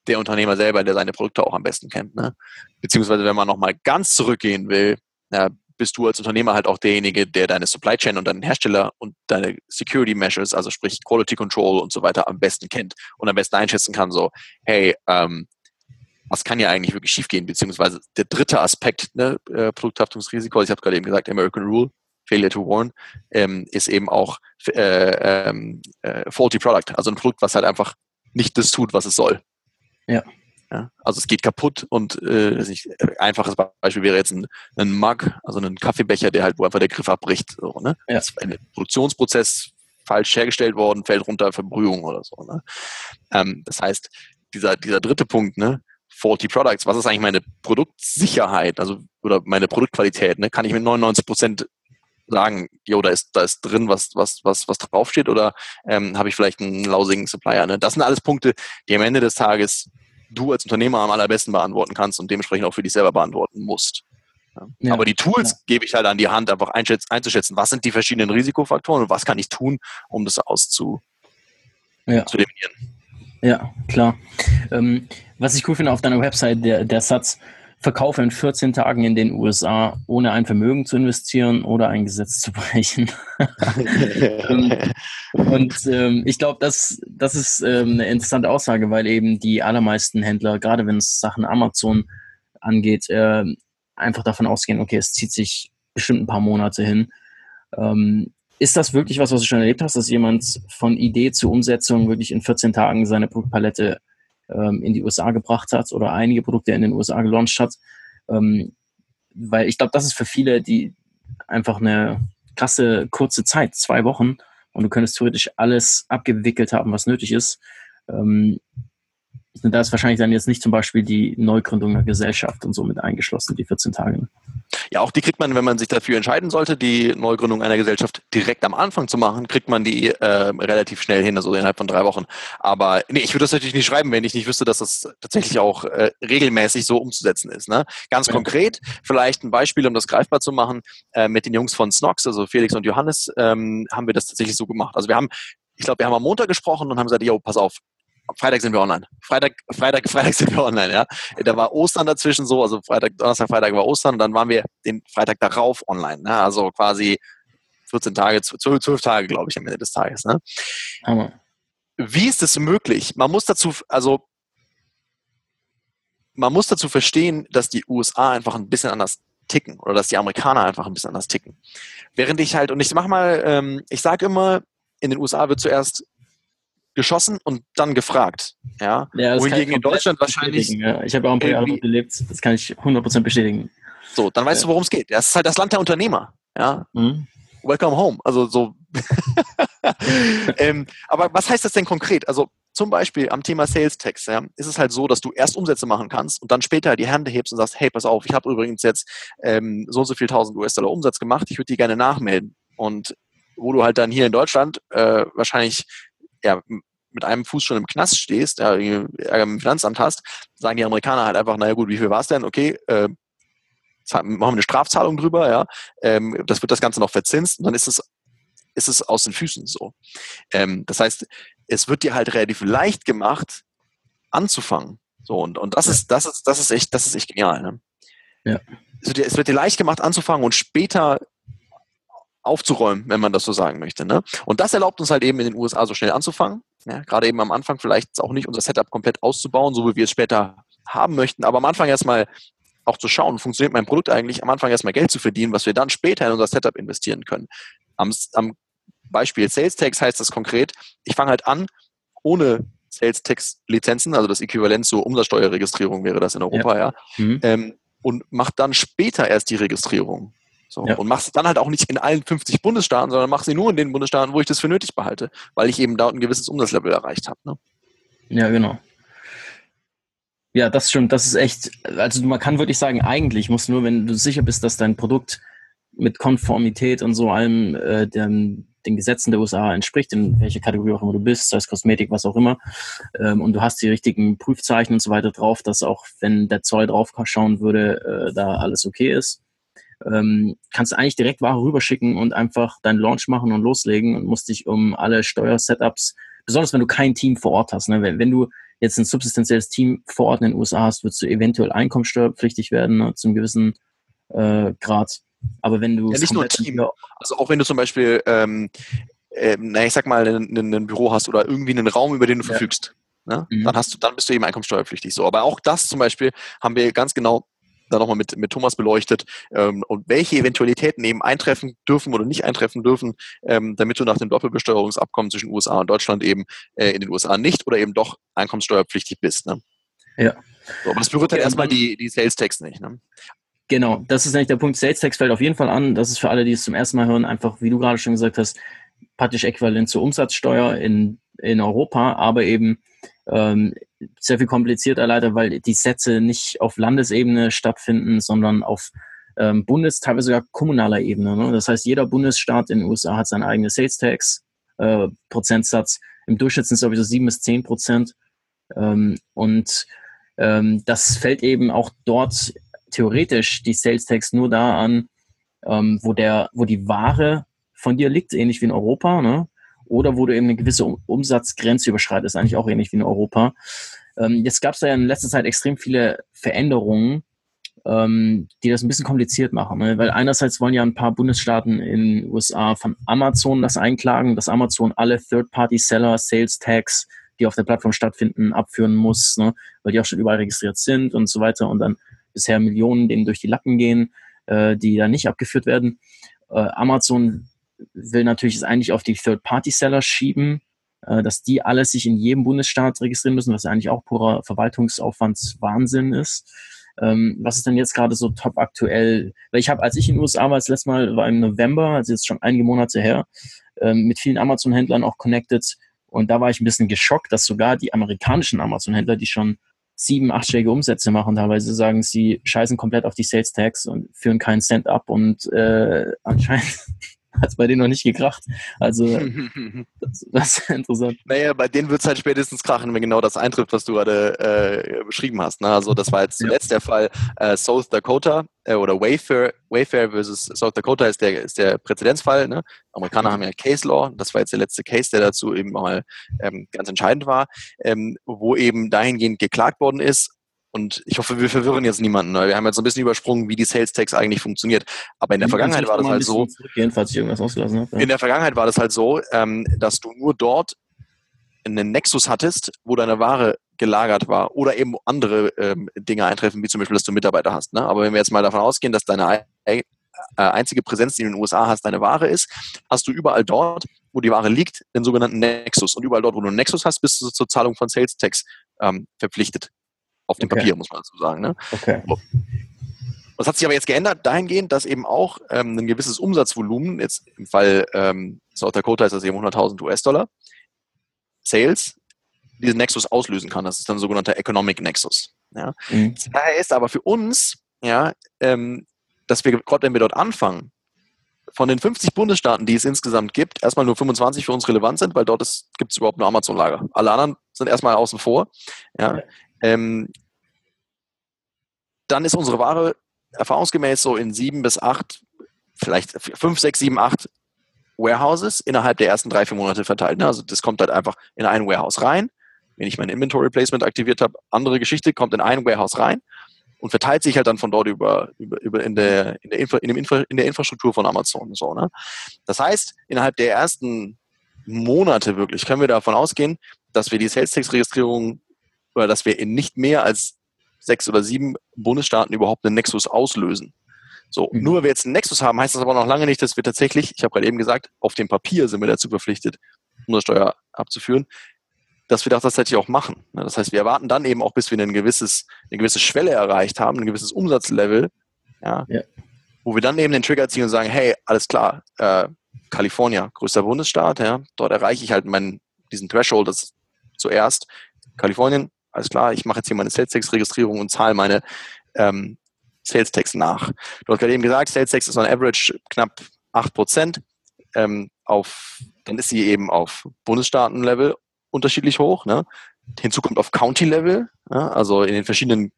Speaker 2: der Unternehmer selber, der seine Produkte auch am besten kennt. Ne? Beziehungsweise, wenn man nochmal ganz zurückgehen will, ja, bist du als Unternehmer halt auch derjenige, der deine Supply Chain und deinen Hersteller und deine Security Measures, also sprich Quality Control und so weiter, am besten kennt und am besten einschätzen kann, so, hey, ähm, was kann ja eigentlich wirklich schiefgehen? Beziehungsweise der dritte Aspekt, ne, äh, Produkthaftungsrisiko, ich habe gerade eben gesagt, American Rule, Failure to Warn, ähm, ist eben auch äh, ähm, äh, Faulty Product, also ein Produkt, was halt einfach nicht das tut, was es soll.
Speaker 1: Ja.
Speaker 2: ja also es geht kaputt und äh, nicht, einfaches Beispiel wäre jetzt ein, ein Mug, also ein Kaffeebecher, der halt, wo einfach der Griff abbricht. So, ne? Ja. Das ist ein Produktionsprozess falsch hergestellt worden, fällt runter, Verbrühung oder so. Ne? Ähm, das heißt, dieser, dieser dritte Punkt, ne, faulty Products, was ist eigentlich meine Produktsicherheit, also oder meine Produktqualität, ne? Kann ich mit 99 Prozent sagen, jo, da ist, da ist drin, was, was, was, was draufsteht, oder ähm, habe ich vielleicht einen lausigen Supplier? Ne? Das sind alles Punkte, die am Ende des Tages du als Unternehmer am allerbesten beantworten kannst und dementsprechend auch für dich selber beantworten musst. Ja. Aber die Tools ja. gebe ich halt an die Hand, einfach einzuschätzen, was sind die verschiedenen Risikofaktoren und was kann ich tun, um das auszu
Speaker 1: ja. zu definieren. Ja, klar. Ähm, was ich cool finde auf deiner Website, der, der Satz, verkaufe in 14 Tagen in den USA, ohne ein Vermögen zu investieren oder ein Gesetz zu brechen. *laughs* Ähm, und ähm, ich glaube, das, das ist ähm, eine interessante Aussage, weil eben die allermeisten Händler, gerade wenn es Sachen Amazon angeht, äh, einfach davon ausgehen, okay, es zieht sich bestimmt ein paar Monate hin. Ähm, ist das wirklich was, was du schon erlebt hast, dass jemand von Idee zur Umsetzung wirklich in 14 Tagen seine Produktpalette ähm, in die USA gebracht hat oder einige Produkte in den USA gelauncht hat. Ähm, weil ich glaube, das ist für viele die einfach eine krasse kurze Zeit, zwei Wochen, und du könntest theoretisch alles abgewickelt haben, was nötig ist. Ähm, da ist wahrscheinlich dann jetzt nicht zum Beispiel die Neugründung der Gesellschaft und so mit eingeschlossen, die 14 Tage.
Speaker 2: Ja, auch die kriegt man, wenn man sich dafür entscheiden sollte, die Neugründung einer Gesellschaft direkt am Anfang zu machen, kriegt man die äh, relativ schnell hin, also innerhalb von drei Wochen. Aber nee, ich würde das natürlich nicht schreiben, wenn ich nicht wüsste, dass das tatsächlich auch äh, regelmäßig so umzusetzen ist. Ne? Ganz ja. konkret, vielleicht ein Beispiel, um das greifbar zu machen, äh, mit den Jungs von Snox, also Felix und Johannes, ähm, haben wir das tatsächlich so gemacht. Also wir haben, ich glaube, wir haben am Montag gesprochen und haben gesagt, yo, pass auf, Freitag sind wir online. Freitag, Freitag, *laughs* Freitag sind wir online, ja. Da war Ostern dazwischen so, also Freitag, Donnerstag, Freitag war Ostern und dann waren wir den Freitag darauf online. Ne? Also quasi 14 Tage, 12, 12 Tage, glaube ich, am Ende des Tages. Ne? Hammer. Wie ist es möglich? Man muss dazu, also man muss dazu verstehen, dass die USA einfach ein bisschen anders ticken oder dass die Amerikaner einfach ein bisschen anders ticken. Während ich halt, und ich mach mal, ähm, ich sage immer, in den USA wird zuerst geschossen und dann gefragt. Ja,
Speaker 1: ja Wohingegen in Deutschland wahrscheinlich. Ja. Ich habe auch ein paar Jahre dort gelebt, das kann ich 100% bestätigen.
Speaker 2: So, dann weißt ja. du, worum es geht. Das ist halt das Land der Unternehmer. Ja. Mhm. Welcome home. Also so. *laughs* ähm, aber was heißt das denn konkret? Also zum Beispiel am Thema Sales Tax ja, ist es halt so, dass du erst Umsätze machen kannst und dann später die Hände hebst und sagst, hey, pass auf, ich habe übrigens jetzt ähm, so und so viel 1000 US-Dollar Umsatz gemacht, ich würde die gerne nachmelden. Und wo du halt dann hier in Deutschland äh, wahrscheinlich ja, mit einem Fuß schon im Knast stehst, ja, Ärger mit dem Finanzamt hast, sagen die Amerikaner halt einfach, naja gut, wie viel war es denn? Okay, äh, machen wir eine Strafzahlung drüber, ja, ähm, das wird das Ganze noch verzinst und dann ist es, ist es aus den Füßen so. Ähm, das heißt, es wird dir halt relativ leicht gemacht, anzufangen. So, und, und das ja. ist, das ist, das ist echt, das ist echt genial. Ne? Ja. Dir, es wird dir leicht gemacht anzufangen und später aufzuräumen, wenn man das so sagen möchte. Ne? Und das erlaubt uns halt eben in den USA so schnell anzufangen. Ja, gerade eben am Anfang vielleicht auch nicht unser Setup komplett auszubauen, so wie wir es später haben möchten, aber am Anfang erstmal auch zu schauen, funktioniert mein Produkt eigentlich, am Anfang erstmal Geld zu verdienen, was wir dann später in unser Setup investieren können. Am, am Beispiel Sales Tax heißt das konkret, ich fange halt an, ohne Sales Tax Lizenzen, also das Äquivalent zur Umsatzsteuerregistrierung wäre das in Europa, ja, ja mhm. ähm, und mache dann später erst die Registrierung. So, ja. Und machst dann halt auch nicht in allen 50 Bundesstaaten, sondern mach sie nur in den Bundesstaaten, wo ich das für nötig behalte, weil ich eben da ein gewisses Umsatzlevel erreicht habe. Ne?
Speaker 1: Ja, genau. Ja, das stimmt. Das ist echt, also man kann wirklich sagen, eigentlich muss nur, wenn du sicher bist, dass dein Produkt mit Konformität und so allem äh, den, den Gesetzen der USA entspricht, in welcher Kategorie auch immer du bist, sei es Kosmetik, was auch immer, ähm, und du hast die richtigen Prüfzeichen und so weiter drauf, dass auch wenn der Zoll drauf schauen würde, äh, da alles okay ist ähm, kannst du eigentlich direkt Ware rüberschicken und einfach deinen Launch machen und loslegen und musst dich um alle Steuersetups, besonders wenn du kein Team vor Ort hast. Ne? Wenn, wenn du jetzt ein substanzielles Team vor Ort in den USA hast, würdest du eventuell einkommensteuerpflichtig werden, ne, zum gewissen äh, Grad. Aber wenn du
Speaker 2: ja, nicht nur Team, also auch wenn du zum Beispiel, ähm, äh, na ich sag mal, ein, ein, Büro hast oder irgendwie einen Raum, über den du ja. verfügst, ne? mhm. dann hast du, dann bist du eben einkommensteuerpflichtig. So, aber auch das zum Beispiel haben wir ganz genau da nochmal mit, mit Thomas beleuchtet ähm, und welche Eventualitäten eben eintreffen dürfen oder nicht eintreffen dürfen, ähm, damit du nach dem Doppelbesteuerungsabkommen zwischen USA und Deutschland eben äh, in den USA nicht oder eben doch einkommenssteuerpflichtig bist. Ne?
Speaker 1: Ja.
Speaker 2: So, aber das berührt dann erstmal die, die Sales Tax nicht. Ne?
Speaker 1: Genau, das ist eigentlich der Punkt. Sales Tax fällt auf jeden Fall an. Das ist für alle, die es zum ersten Mal hören, einfach, wie du gerade schon gesagt hast, praktisch äquivalent zur Umsatzsteuer in, in Europa, aber eben ähm, sehr viel komplizierter leider, weil die Sätze nicht auf Landesebene stattfinden, sondern auf ähm, Bundes-, teilweise sogar kommunaler Ebene. Ne? Das heißt, jeder Bundesstaat in den USA hat seinen eigenen Sales Tax äh, Prozentsatz. Im Durchschnitt sind es sowieso sieben bis zehn Prozent. Ähm, und ähm, das fällt eben auch dort theoretisch die Sales Tax nur da an, ähm, wo der, wo die Ware von dir liegt, ähnlich wie in Europa. Ne? Oder wo du eben eine gewisse Umsatzgrenze überschreitest, eigentlich auch ähnlich wie in Europa. Ähm, jetzt gab es da ja in letzter Zeit extrem viele Veränderungen, ähm, die das ein bisschen kompliziert machen. Ne? Weil einerseits wollen ja ein paar Bundesstaaten in den USA von Amazon das einklagen, dass Amazon alle Third-Party-Seller, Sales-Tags, die auf der Plattform stattfinden, abführen muss, ne? weil die auch schon überall registriert sind und so weiter und dann bisher Millionen denen durch die Lappen gehen, äh, die da nicht abgeführt werden. Äh, Amazon will natürlich es eigentlich auf die Third-Party-Seller schieben, äh, dass die alle sich in jedem Bundesstaat registrieren müssen, was eigentlich auch purer Verwaltungsaufwandswahnsinn ist. Ähm, was ist denn jetzt gerade so top aktuell? Weil ich habe, als ich in den USA war, das letzte Mal war im November, also jetzt schon einige Monate her, ähm, mit vielen Amazon-Händlern auch connected. Und da war ich ein bisschen geschockt, dass sogar die amerikanischen Amazon-Händler, die schon sieben, achtstellige Umsätze machen, teilweise sagen, sie scheißen komplett auf die Sales Tax und führen keinen Cent ab und äh, anscheinend hat es bei denen noch nicht gekracht. Also *laughs* das, das ist interessant.
Speaker 2: Naja, bei denen wird es halt spätestens krachen, wenn genau das eintrifft, was du gerade äh, beschrieben hast. Ne? Also das war jetzt zuletzt ja. der Fall äh, South Dakota äh, oder Wayfair, Wayfair versus South Dakota ist der, ist der Präzedenzfall. Ne? Amerikaner haben ja Case Law, das war jetzt der letzte Case, der dazu eben mal ähm, ganz entscheidend war, ähm, wo eben dahingehend geklagt worden ist, und ich hoffe, wir verwirren jetzt niemanden. Wir haben jetzt so ein bisschen übersprungen, wie die Sales Tax eigentlich funktioniert. Aber in der Vergangenheit war das halt so.
Speaker 1: Falls ich irgendwas ausgelassen habe.
Speaker 2: In der Vergangenheit war das halt so, dass du nur dort einen Nexus hattest, wo deine Ware gelagert war oder eben andere ähm, Dinge eintreffen, wie zum Beispiel, dass du Mitarbeiter hast. Ne? Aber wenn wir jetzt mal davon ausgehen, dass deine äh, einzige Präsenz, die du in den USA hast, deine Ware ist, hast du überall dort, wo die Ware liegt, den sogenannten Nexus. Und überall dort, wo du einen Nexus hast, bist du zur Zahlung von Sales Tax ähm, verpflichtet. Auf dem okay. Papier, muss man dazu sagen. Ne? Okay. Das hat sich aber jetzt geändert dahingehend, dass eben auch ähm, ein gewisses Umsatzvolumen, jetzt im Fall ähm, South Dakota ist das eben 100.000 US-Dollar, Sales, diesen Nexus auslösen kann. Das ist dann ein sogenannter Economic Nexus. Ja. Mhm. Daher ist aber für uns, ja, ähm, dass wir, gerade wenn wir dort anfangen, von den 50 Bundesstaaten, die es insgesamt gibt, erstmal nur 25 für uns relevant sind, weil dort gibt es überhaupt nur Amazon-Lager. Alle anderen sind erstmal außen vor. Ja. Ähm, dann ist unsere Ware erfahrungsgemäß so in sieben bis acht, vielleicht fünf, sechs, sieben, acht Warehouses innerhalb der ersten drei, vier Monate verteilt. Ne? Also das kommt halt einfach in ein Warehouse rein. Wenn ich mein Inventory Placement aktiviert habe, andere Geschichte, kommt in ein Warehouse rein und verteilt sich halt dann von dort über, über, über in, der, in, der Infra, in, Infra, in der Infrastruktur von Amazon. So, ne? Das heißt, innerhalb der ersten Monate wirklich können wir davon ausgehen, dass wir die Sales Tax Registrierung oder dass wir in nicht mehr als sechs oder sieben Bundesstaaten überhaupt einen Nexus auslösen. So, mhm. nur weil wir jetzt einen Nexus haben, heißt das aber noch lange nicht, dass wir tatsächlich, ich habe gerade eben gesagt, auf dem Papier sind wir dazu verpflichtet, Umsatzsteuer abzuführen, dass wir das tatsächlich auch machen. Das heißt, wir erwarten dann eben auch, bis wir ein gewisses, eine gewisse Schwelle erreicht haben, ein gewisses Umsatzlevel, ja, ja. wo wir dann eben den Trigger ziehen und sagen, hey, alles klar, äh, Kalifornien, größter Bundesstaat, ja, dort erreiche ich halt meinen, diesen Threshold das zuerst. Kalifornien, alles klar, ich mache jetzt hier meine Sales Tax Registrierung und zahle meine ähm, Sales Tax nach. Du hast gerade eben gesagt, Sales Tax ist on average knapp 8%. Ähm, auf, dann ist sie eben auf Bundesstaatenlevel unterschiedlich hoch. Ne? Hinzu kommt auf County-Level, ja, also in den verschiedenen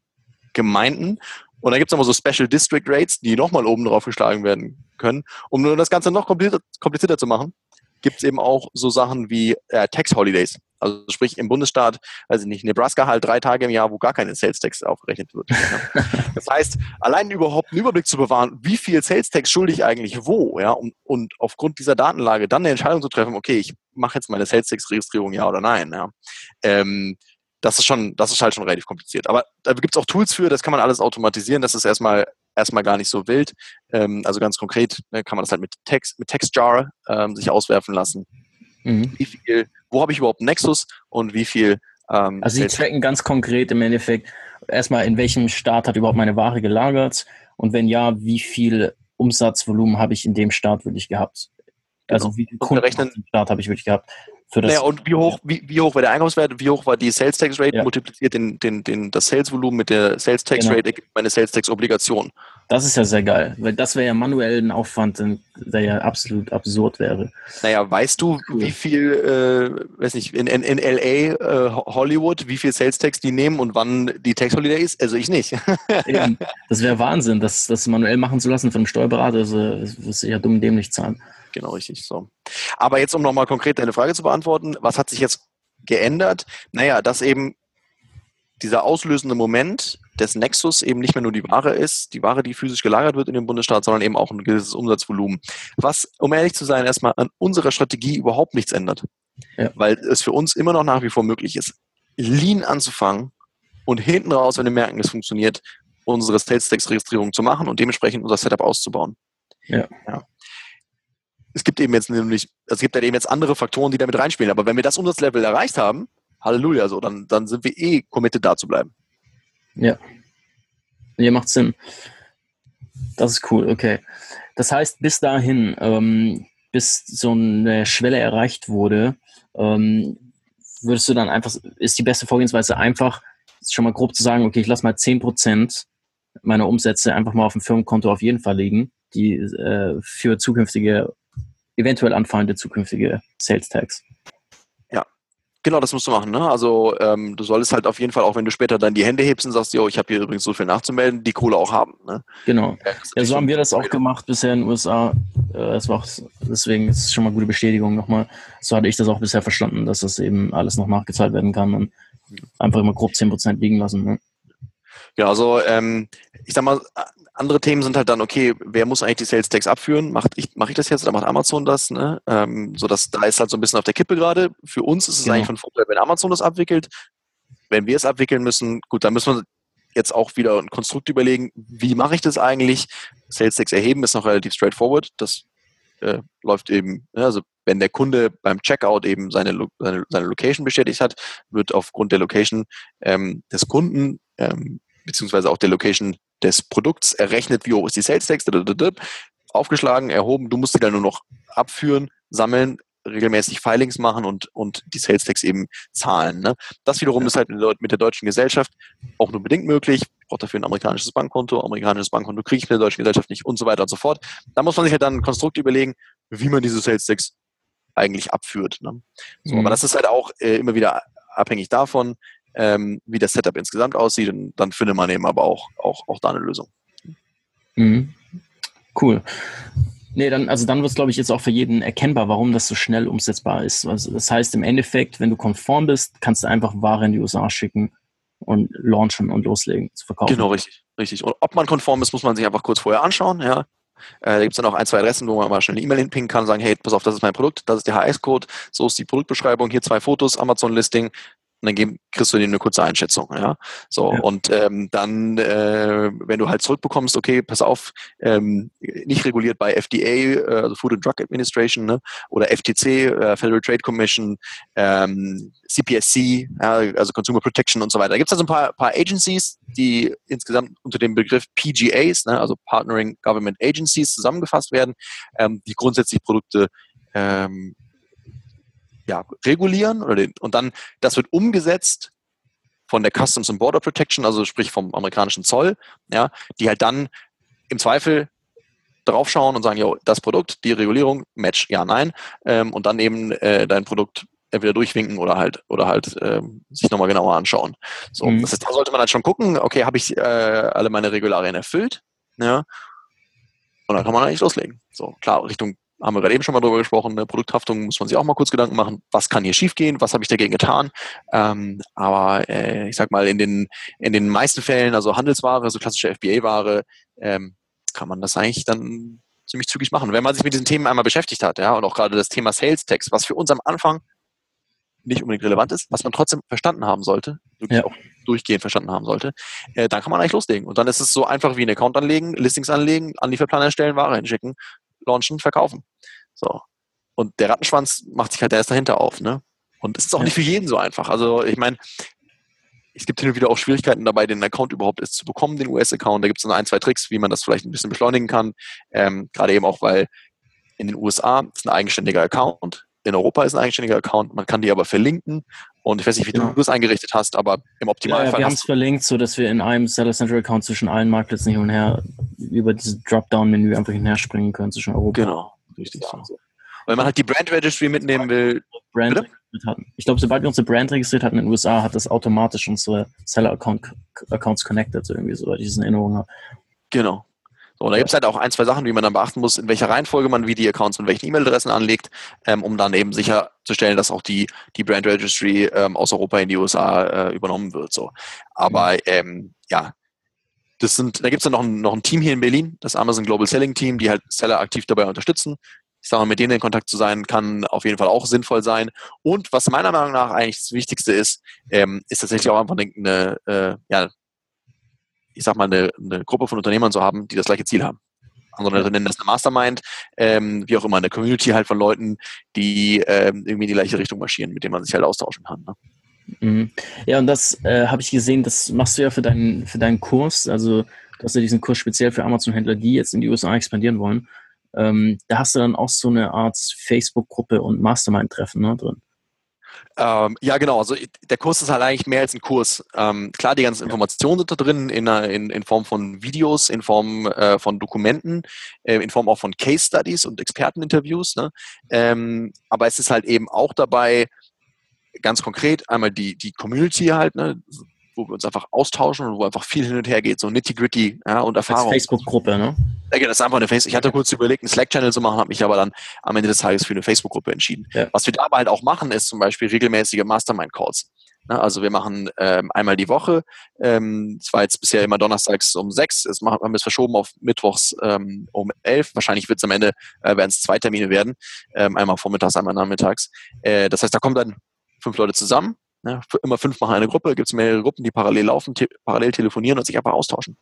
Speaker 2: Gemeinden. Und dann gibt es nochmal so Special District Rates, die nochmal oben drauf geschlagen werden können. Um nur das Ganze noch komplizierter, komplizierter zu machen, gibt es eben auch so Sachen wie äh, Tax Holidays. Also sprich im Bundesstaat, weiß ich nicht, Nebraska halt drei Tage im Jahr, wo gar keine Sales Tax aufgerechnet wird. Ja. *laughs* Das heißt, allein überhaupt einen Überblick zu bewahren, wie viel Sales Tax schulde ich eigentlich wo, ja, und, und aufgrund dieser Datenlage dann eine Entscheidung zu treffen, okay, ich mache jetzt meine Sales Tax Registrierung, ja oder nein, ja. Ähm, das ist schon, das ist halt schon relativ kompliziert. Aber da gibt es auch Tools für, das kann man alles automatisieren, das ist erstmal erstmal gar nicht so wild. Ähm, also ganz konkret ne, kann man das halt mit Text, mit Textjar ähm, sich auswerfen lassen. Mhm. Wie viel, wo habe ich überhaupt einen Nexus und wie viel
Speaker 1: ähm, Also sie tracken ganz konkret im Endeffekt erstmal, in welchem Staat hat überhaupt meine Ware gelagert und wenn ja, wie viel Umsatzvolumen habe ich in dem Staat wirklich gehabt? Also genau. wie viel
Speaker 2: Kunden
Speaker 1: im Staat habe ich wirklich gehabt?
Speaker 2: Für das naja, und wie hoch, wie, wie hoch war der Einkaufswert, wie hoch war die Sales Tax Rate, ja. multipliziert den, den, den, das Sales Volumen mit der Sales Tax genau. Rate, ergibt meine Sales Tax Obligation.
Speaker 1: Das ist ja sehr geil, weil das wäre ja manuell ein Aufwand, der ja absolut absurd wäre.
Speaker 2: Naja, weißt du, cool. wie viel, äh, weiß nicht, in, in, in LA, äh, Hollywood, wie viel Sales Tax die nehmen und wann die Tax Holiday ist? Also ich nicht. *laughs*
Speaker 1: das wäre Wahnsinn, das, das manuell machen zu lassen von einem Steuerberater, also, das wirst du ja dumm dämlich zahlen.
Speaker 2: Genau, richtig. So. Aber jetzt, um nochmal konkret deine Frage zu beantworten, was hat sich jetzt geändert? Naja, dass eben dieser auslösende Moment des Nexus eben nicht mehr nur die Ware ist, die Ware, die physisch gelagert wird in dem Bundesstaat, sondern eben auch ein gewisses Umsatzvolumen. Was, um ehrlich zu sein, erstmal an unserer Strategie überhaupt nichts ändert. Ja. Weil es für uns immer noch nach wie vor möglich ist, lean anzufangen und hinten raus, wenn wir merken, es funktioniert, unsere Sales-Tax-Registrierung zu machen und dementsprechend unser Setup auszubauen. Ja. ja es gibt eben jetzt nämlich, es gibt ja eben jetzt andere Faktoren, die damit reinspielen. Aber wenn wir das Umsatzlevel erreicht haben, Halleluja, so, dann, dann sind wir eh committed da zu bleiben.
Speaker 1: Ja. Ja, macht Sinn. Das ist cool, okay. Das heißt, bis dahin, ähm, bis so eine Schwelle erreicht wurde, ähm, würdest du dann einfach, ist die beste Vorgehensweise einfach, schon mal grob zu sagen, okay, ich lasse mal 10% meiner Umsätze einfach mal auf dem Firmenkonto auf jeden Fall liegen, die äh, für zukünftige eventuell anfallende zukünftige Sales Tags.
Speaker 2: Genau, das musst du machen. Ne? Also ähm, du solltest halt auf jeden Fall, auch wenn du später dann die Hände hebst und sagst, yo, ich habe hier übrigens so viel nachzumelden, die Kohle auch haben. Ne?
Speaker 1: Genau. Ja, so haben wir das auch gemacht bisher in den USA. Äh, war auch, deswegen ist es schon mal gute Bestätigung nochmal. So hatte ich das auch bisher verstanden, dass das eben alles noch nachgezahlt werden kann und einfach immer grob 10% liegen lassen. Ne?
Speaker 2: Ja, also ähm, ich sag mal, andere Themen sind halt dann, okay, wer muss eigentlich die Sales Tags abführen? Macht ich, mache ich das jetzt oder macht Amazon das? Ne? Ähm, so dass da ist halt so ein bisschen auf der Kippe gerade. Für uns ist es genau. eigentlich von Vorteil, wenn Amazon das abwickelt. Wenn wir es abwickeln müssen, gut, dann müssen wir jetzt auch wieder ein Konstrukt überlegen, wie mache ich das eigentlich? Sales Tags erheben ist noch relativ straightforward. Das äh, läuft eben, ne? also wenn der Kunde beim Checkout eben seine, seine, seine Location bestätigt hat, wird aufgrund der Location ähm, des Kunden ähm, beziehungsweise auch der Location des Produkts errechnet, wie hoch ist die Sales Tax, aufgeschlagen, erhoben. Du musst sie dann nur noch abführen, sammeln, regelmäßig Filings machen und, und die Sales Tax eben zahlen. Ne? Das wiederum ist halt mit der deutschen Gesellschaft auch nur bedingt möglich. Ich brauche dafür ein amerikanisches Bankkonto, amerikanisches Bankkonto kriege ich mit der deutschen Gesellschaft nicht und so weiter und so fort. Da muss man sich halt dann ein Konstrukt überlegen, wie man diese Sales Tax eigentlich abführt. Ne? So, mhm. Aber das ist halt auch äh, immer wieder abhängig davon, ähm, wie das Setup insgesamt aussieht. Und dann findet man eben aber auch, auch, auch da eine Lösung.
Speaker 1: Mhm. Cool. Nee, dann, also dann wird es, glaube ich, jetzt auch für jeden erkennbar, warum das so schnell umsetzbar ist. Also das heißt, im Endeffekt, wenn du konform bist, kannst du einfach Ware in die USA schicken und launchen und loslegen zu verkaufen.
Speaker 2: Genau, richtig. richtig. Und ob man konform ist, muss man sich einfach kurz vorher anschauen. Ja. Äh, da gibt es dann auch ein, zwei Adressen, wo man mal schnell eine E-Mail hinpingen kann, sagen, hey, pass auf, das ist mein Produkt, das ist der HS-Code, so ist die Produktbeschreibung, hier zwei Fotos, Amazon-Listing, und dann geben, kriegst du dir eine kurze Einschätzung. Ja? So, ja. und ähm, dann, äh, wenn du halt zurückbekommst, okay, pass auf, ähm, nicht reguliert bei FDA, äh, also Food and Drug Administration, ne? oder FTC, äh, Federal Trade Commission, ähm, CPSC, ja, also Consumer Protection und so weiter. Da gibt es also ein paar, paar Agencies, die insgesamt unter dem Begriff PGAs, ne, also Partnering Government Agencies, zusammengefasst werden, ähm, die grundsätzlich Produkte ähm, ja, regulieren oder den, und dann das wird umgesetzt von der Customs and Border Protection, also sprich vom amerikanischen Zoll, ja, die halt dann im Zweifel draufschauen und sagen, ja, das Produkt, die Regulierung, Match, ja, nein, ähm, und dann eben äh, dein Produkt entweder durchwinken oder halt oder halt ähm, sich nochmal genauer anschauen. So, mhm. das heißt, da sollte man halt schon gucken, okay, habe ich äh, alle meine Regularien erfüllt, ja, und dann kann man eigentlich loslegen. So, klar, Richtung haben wir gerade eben schon mal drüber gesprochen, eine Produkthaftung muss man sich auch mal kurz Gedanken machen, was kann hier schiefgehen, was habe ich dagegen getan. Ähm, aber äh, ich sag mal, in den, in den meisten Fällen, also Handelsware, also klassische FBA-Ware, ähm, kann man das eigentlich dann ziemlich zügig machen. Wenn man sich mit diesen Themen einmal beschäftigt hat, ja, und auch gerade das Thema Sales Tax, was für uns am Anfang nicht unbedingt relevant ist, was man trotzdem verstanden haben sollte, wirklich ja. auch durchgehend verstanden haben sollte, äh, dann kann man eigentlich loslegen. Und dann ist es so einfach wie ein Account anlegen, Listings anlegen, an Lieferplan erstellen, Ware hinschicken, launchen, verkaufen. So. Und der Rattenschwanz macht sich halt erst dahinter auf, ne? Und es ist auch ja. nicht für jeden so einfach. Also ich meine, es gibt hin und wieder auch Schwierigkeiten dabei, den Account überhaupt erst zu bekommen, den US-Account. Da gibt es noch ein, zwei Tricks, wie man das vielleicht ein bisschen beschleunigen kann. Ähm, Gerade eben auch, weil in den USA ist ein eigenständiger Account, in Europa ist ein eigenständiger Account, man kann die aber verlinken. Und ich weiß nicht, wie ja. du es eingerichtet hast, aber im Optimalfall. Ja,
Speaker 1: ja, wir haben es verlinkt, sodass wir in einem Seller Central Account zwischen allen Marktplätzen hin und her über dieses Dropdown-Menü einfach hinherspringen können zwischen Europa.
Speaker 2: Genau, richtig. So. Weil man halt die Brand Registry mitnehmen will.
Speaker 1: Brand ich glaube, sobald wir unsere Brand registriert hatten in den USA, hat das automatisch unsere Seller-Accounts connected, so irgendwie, soweit ich es in Erinnerung habe.
Speaker 2: Genau. So, und da gibt es halt auch ein, zwei Sachen, die man dann beachten muss, in welcher Reihenfolge man wie die Accounts und welchen E-Mail-Adressen anlegt, ähm, um dann eben sicherzustellen, dass auch die, die Brand Registry ähm, aus Europa in die USA äh, übernommen wird. So. Aber mhm. ähm, ja, das sind, da gibt es dann noch ein, noch ein Team hier in Berlin, das Amazon Global Selling Team, die halt Seller aktiv dabei unterstützen. Ich sage mal, mit denen in Kontakt zu sein, kann auf jeden Fall auch sinnvoll sein. Und was meiner Meinung nach eigentlich das Wichtigste ist, ähm, ist tatsächlich auch einfach eine, äh, ja, ich sag mal, eine, eine Gruppe von Unternehmern zu haben, die das gleiche Ziel haben. Andere nennen das eine Mastermind, ähm, wie auch immer, eine Community halt von Leuten, die ähm, irgendwie in die gleiche Richtung marschieren, mit denen man sich halt austauschen kann. Ne?
Speaker 1: Mhm. Ja, und das äh, habe ich gesehen, das machst du ja für deinen, für deinen Kurs. Also, du hast ja diesen Kurs speziell für Amazon-Händler, die jetzt in die USA expandieren wollen. Ähm, da hast du dann auch so eine Art Facebook-Gruppe und Mastermind-Treffen ne, drin.
Speaker 2: Ähm, ja, genau. Also der Kurs ist halt eigentlich mehr als ein Kurs. Ähm, klar, die ganzen Informationen sind da drin in, in, in Form von Videos, in Form äh, von Dokumenten, äh, in Form auch von Case Studies und Experteninterviews. Ne? Ähm, aber es ist halt eben auch dabei, ganz konkret einmal die, die Community halt, ne? Wo wir uns einfach austauschen und wo einfach viel hin und her geht, so nitty-gritty ja, und Erfahrung.
Speaker 1: Facebook-Gruppe, ne?
Speaker 2: Ja, das ist einfach eine Facebook. Ich hatte kurz überlegt, einen Slack-Channel zu machen, habe mich aber dann am Ende des Tages für eine Facebook-Gruppe entschieden. Ja. Was wir dabei halt auch machen, ist zum Beispiel regelmäßige Mastermind-Calls. Ne, also wir machen ähm, einmal die Woche. Ähm, es war jetzt bisher immer donnerstags um sechs. Jetzt machen, haben wir es verschoben auf mittwochs ähm, um elf. Wahrscheinlich wird es am Ende äh, werden es zwei Termine werden. Ähm, einmal vormittags, einmal nachmittags. Äh, das heißt, da kommen dann fünf Leute zusammen. Ne? Immer fünf machen eine Gruppe. Gibt es mehrere Gruppen, die parallel laufen, te parallel telefonieren und sich einfach austauschen.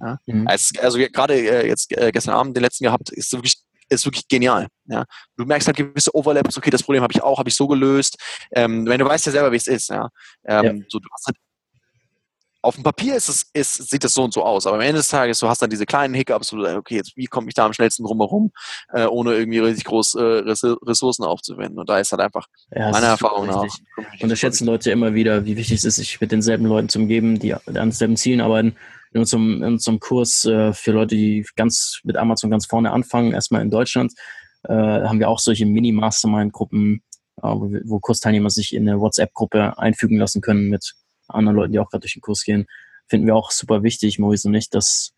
Speaker 2: Ja? Mhm. Also, also gerade äh, jetzt äh, gestern Abend den letzten gehabt, ist wirklich ist wirklich genial. Ja. Du merkst halt gewisse Overlaps, okay, das Problem habe ich auch, habe ich so gelöst. Ähm, wenn du weißt ja selber, wie es ist, ja. Ähm, ja. So, du hast halt auf dem Papier ist es, ist, sieht das so und so aus, aber am Ende des Tages, du hast dann diese kleinen Hiccups, wo du sagst, okay, jetzt wie komme ich da am schnellsten drumherum, äh, ohne irgendwie richtig groß äh, Ressourcen aufzuwenden. Und da ist halt einfach ja, meiner Erfahrung nach.
Speaker 1: Unterschätzen Leute immer wieder, wie wichtig es ist, sich mit denselben Leuten zu umgeben, die an denselben Zielen arbeiten. In unserem, in unserem Kurs äh, für Leute, die ganz mit Amazon ganz vorne anfangen, erstmal in Deutschland, äh, haben wir auch solche Mini-Mastermind-Gruppen, äh, wo, wo Kursteilnehmer sich in eine WhatsApp-Gruppe einfügen lassen können mit anderen Leuten, die auch gerade durch den Kurs gehen, finden wir auch super wichtig, Maurice und ich, das